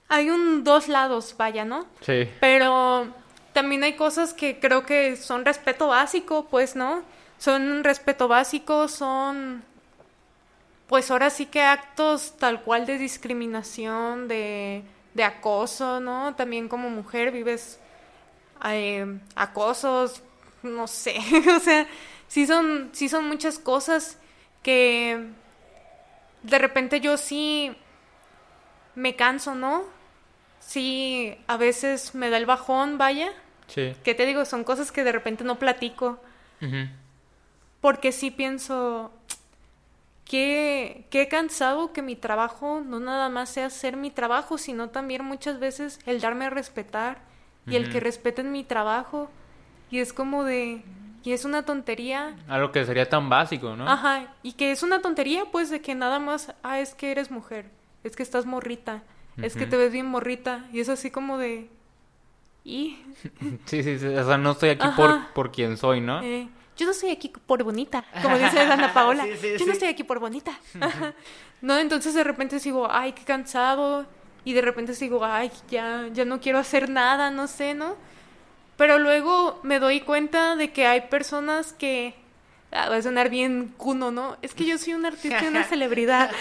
hay un dos lados, vaya, ¿no? Sí. Pero también hay cosas que creo que son respeto básico, pues, ¿no? Son respeto básico, son pues ahora sí que actos tal cual de discriminación, de de acoso, ¿no? También como mujer vives eh, acosos, no sé, o sea, sí son, sí son muchas cosas que de repente yo sí me canso, ¿no? Sí, a veces me da el bajón, vaya. Sí. ¿Qué te digo? Son cosas que de repente no platico. Porque sí pienso, qué, qué cansado que mi trabajo no nada más sea hacer mi trabajo, sino también muchas veces el darme a respetar y el que respeten mi trabajo. Y es como de, y es una tontería. Algo que sería tan básico, ¿no? Ajá, y que es una tontería pues de que nada más, ah, es que eres mujer, es que estás morrita, es que te ves bien morrita. Y es así como de, y... Sí, sí, sí. O sea, no estoy aquí Ajá. por, por quien soy, ¿no? Eh, yo no estoy aquí por bonita, como dice Ana Paola. Sí, sí, yo no estoy aquí por bonita. no, entonces de repente sigo, ay, qué cansado. Y de repente sigo, ay, ya, ya no quiero hacer nada, no sé, ¿no? Pero luego me doy cuenta de que hay personas que... Ah, va a sonar bien cuno, ¿no? Es que yo soy un artista y una celebridad.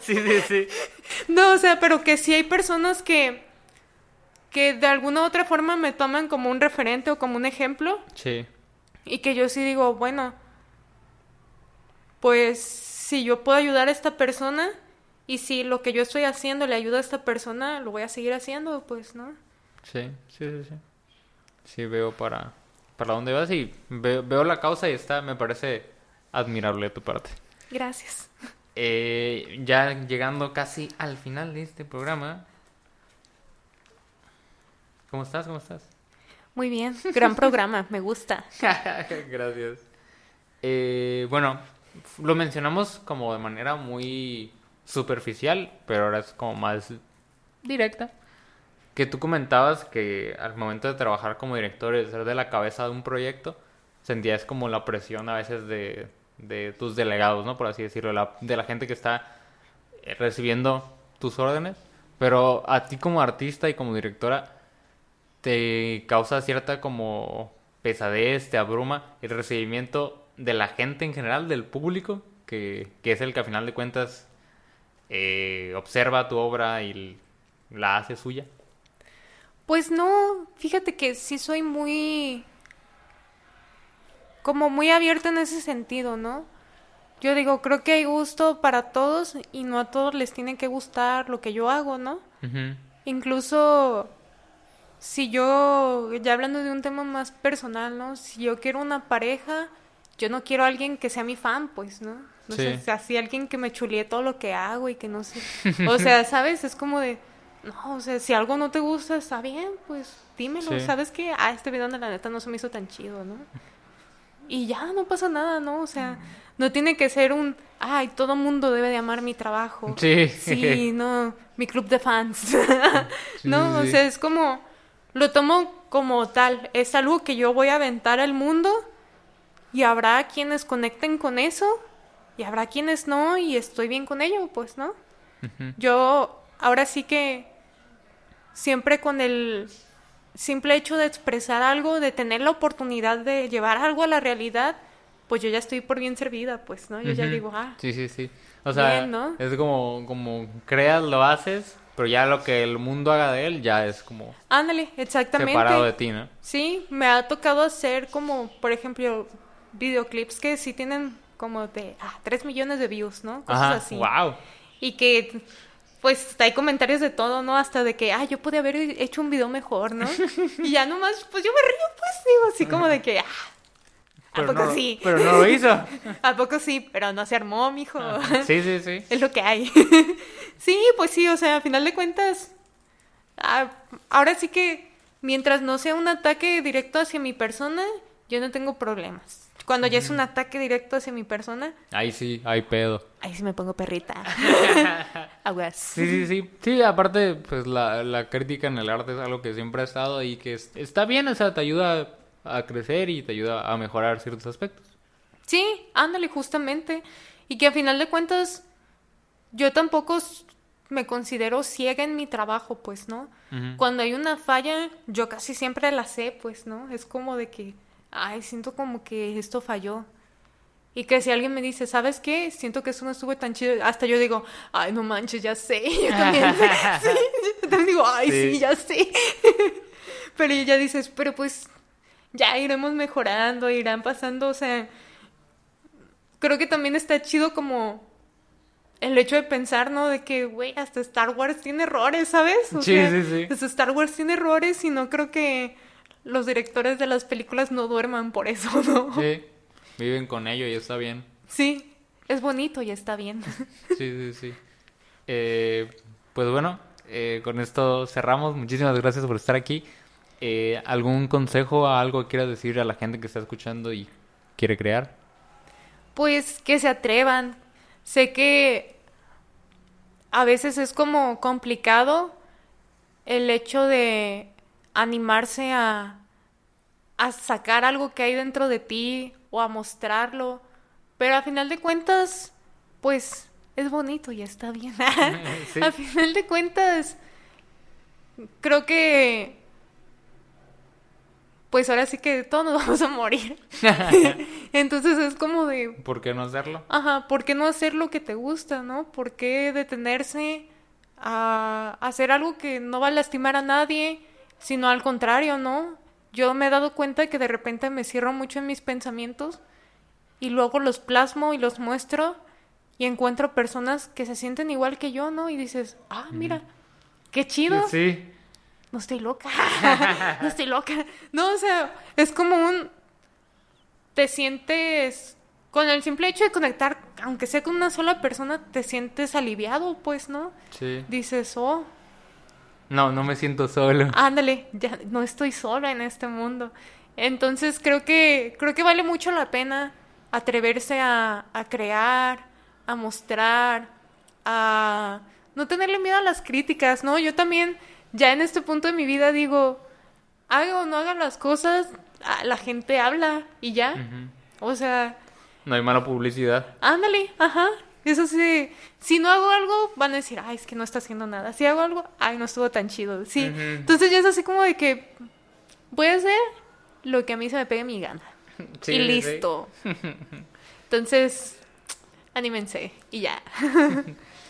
Sí, sí, sí. No, o sea, pero que sí hay personas que... que de alguna u otra forma me toman como un referente o como un ejemplo. Sí. Y que yo sí digo, bueno, pues si yo puedo ayudar a esta persona y si lo que yo estoy haciendo le ayuda a esta persona, lo voy a seguir haciendo, pues, ¿no? Sí, sí, sí, sí. Sí, veo para, para dónde vas y veo, veo la causa y está, me parece admirable de tu parte. Gracias. Eh, ya llegando casi al final de este programa. ¿Cómo estás? ¿Cómo estás? Muy bien, gran programa, me gusta. Gracias. Eh, bueno, lo mencionamos como de manera muy superficial, pero ahora es como más directa. Que tú comentabas que al momento de trabajar como director y de ser de la cabeza de un proyecto, sentías como la presión a veces de, de tus delegados, ¿no? Por así decirlo, de la gente que está eh, recibiendo tus órdenes. Pero a ti como artista y como directora, te causa cierta como pesadez, te abruma el recibimiento de la gente en general, del público, que, que es el que a final de cuentas eh, observa tu obra y la hace suya. Pues no, fíjate que sí soy muy... como muy abierta en ese sentido, ¿no? Yo digo, creo que hay gusto para todos y no a todos les tiene que gustar lo que yo hago, ¿no? Incluso si yo, ya hablando de un tema más personal, ¿no? Si yo quiero una pareja, yo no quiero a alguien que sea mi fan, pues, ¿no? No sé, Sí. así alguien que me chulee todo lo que hago y que no sé. O sea, ¿sabes? Es como de, no, o sea, si algo no te gusta, está bien, pues dímelo. Sí. ¿Sabes qué? Ah, este video de la neta no se me hizo tan chido, ¿no? Y ya, no pasa nada, ¿no? O sea, no tiene que ser un, ay, todo mundo debe de amar mi trabajo. Sí. Sí, no, mi club de fans. Sí, no, sí, o sea, es como, lo tomo como tal, es algo que yo voy a aventar al mundo y habrá quienes conecten con eso y habrá quienes no y estoy bien con ello, pues, ¿no? Yo ahora sí que siempre con el simple hecho de expresar algo, de tener la oportunidad de llevar algo a la realidad, pues yo ya estoy por bien servida, pues, ¿no? Yo ya digo, ah, Sí, sí, sí. O sea, Bien, ¿no? es como, como creas, lo haces, pero ya lo que el mundo haga de él ya es como ándale, exactamente. separado de ti, ¿no? Sí, me ha tocado hacer como, por ejemplo, videoclips que sí tienen como de ah, 3 millones de views, ¿no? Cosas Ajá, así. wow. Y que, pues, hay comentarios de todo, ¿no? Hasta de que, ah, yo pude haber hecho un video mejor, ¿no? y ya nomás, pues yo me río, pues, digo, así como de que, ah, ¿a Pero poco no, sí? Pero no lo hizo. ¿A poco sí? Pero no se armó, mijo. Sí, sí, sí. Es lo que hay. sí, pues sí, o sea, a final de cuentas, ah, ahora sí que mientras no sea un ataque directo hacia mi persona, yo no tengo problemas. Cuando ya es un ataque directo hacia mi persona, Ahí sí, hay pedo. ahí sí me pongo perrita. Aguas. Sí, sí, sí. Sí, aparte, pues la, la crítica en el arte es algo que siempre ha estado y que es- está bien, o sea, te ayuda a crecer y te ayuda a mejorar ciertos aspectos. Sí, ándale, justamente. Y que a final de cuentas, yo tampoco me considero ciega en mi trabajo, pues, ¿no? Cuando hay una falla, yo casi siempre la sé, pues, ¿no? Es como de que, ay, siento como que esto falló. Y que si alguien me dice, ¿sabes qué? Siento que eso no estuvo tan chido. Hasta yo digo, ay, no manches, ya sé. Yo también, sí, yo también digo, ay, sí, Sí. ya sé. pero ya dices, pero pues ya iremos mejorando, irán pasando, o sea, creo que también está chido como el hecho de pensar, ¿no? De que, güey, hasta Star Wars tiene errores, ¿sabes? O Sí, sea, sí, sí. hasta Star Wars tiene errores y no creo que los directores de las películas no duerman por eso, ¿no? Sí, viven con ello y está bien. Sí, es bonito y está bien. Sí, sí, sí. Eh, pues bueno, eh, con esto cerramos. Muchísimas gracias por estar aquí. Eh, ¿Algún consejo, algo que quieras decir a la gente que está escuchando y quiere crear? Pues que se atrevan. Sé que a veces es como complicado el hecho de animarse a, a sacar algo que hay dentro de ti o a mostrarlo. Pero a final de cuentas, pues es bonito y está bien. Sí. A final de cuentas, creo que pues ahora sí que todos nos vamos a morir. Entonces es como de, ¿Por qué no hacerlo? Ajá, ¿por qué no hacer lo que te gusta, no? ¿Por qué detenerse a hacer algo que no va a lastimar a nadie, sino al contrario, ¿no? Yo me he dado cuenta que de repente me cierro mucho en mis pensamientos y luego los plasmo y los muestro y encuentro personas que se sienten igual que yo, ¿no? Y dices, ah, mira, qué chido. Sí. No estoy loca. no estoy loca. No, o sea, es como un... Te sientes... Con el simple hecho de conectar, aunque sea con una sola persona, te sientes aliviado, pues, ¿no? Sí. Dices, oh, No, no me siento solo. ándale, ya no estoy sola en este mundo. Entonces creo que, creo que vale mucho la pena atreverse a, a crear, a mostrar, a no tenerle miedo a las críticas, ¿no? Yo también, ya en este punto de mi vida digo, haga o no haga las cosas, la gente habla y ya. O sea, No hay mala publicidad. ándale, ajá. Eso sí, si no hago algo, van a decir, ay, es que no está haciendo nada. Si hago algo, ay, no estuvo tan chido. Sí. Entonces ya es así como de que voy a hacer lo que a mí se me pegue mi gana. Sí, y sí. listo. Entonces, anímense y ya.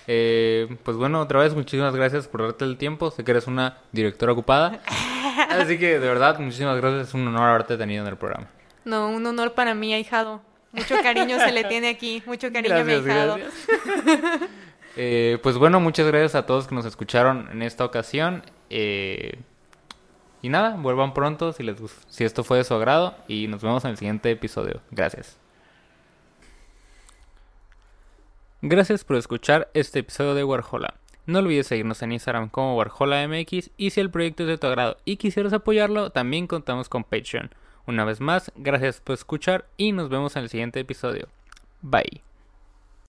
Eh, pues bueno, otra vez muchísimas gracias por darte el tiempo. Sé que eres una directora ocupada. Así que de verdad, muchísimas gracias. Es un honor haberte tenido en el programa. No, un honor para mí, ahijado. Mucho cariño se le tiene aquí, mucho cariño Gracias, gracias. Eh, pues bueno, muchas gracias a todos que nos escucharon en esta ocasión. Eh, y nada, vuelvan pronto si, les, si esto fue de su agrado. Y nos vemos en el siguiente episodio. Gracias. Gracias por escuchar este episodio de Warhola. No olvides seguirnos en Instagram como WarholaMX y si el proyecto es de tu agrado y quisieras apoyarlo, también contamos con Patreon. Una vez más, gracias por escuchar y nos vemos en el siguiente episodio. Bye.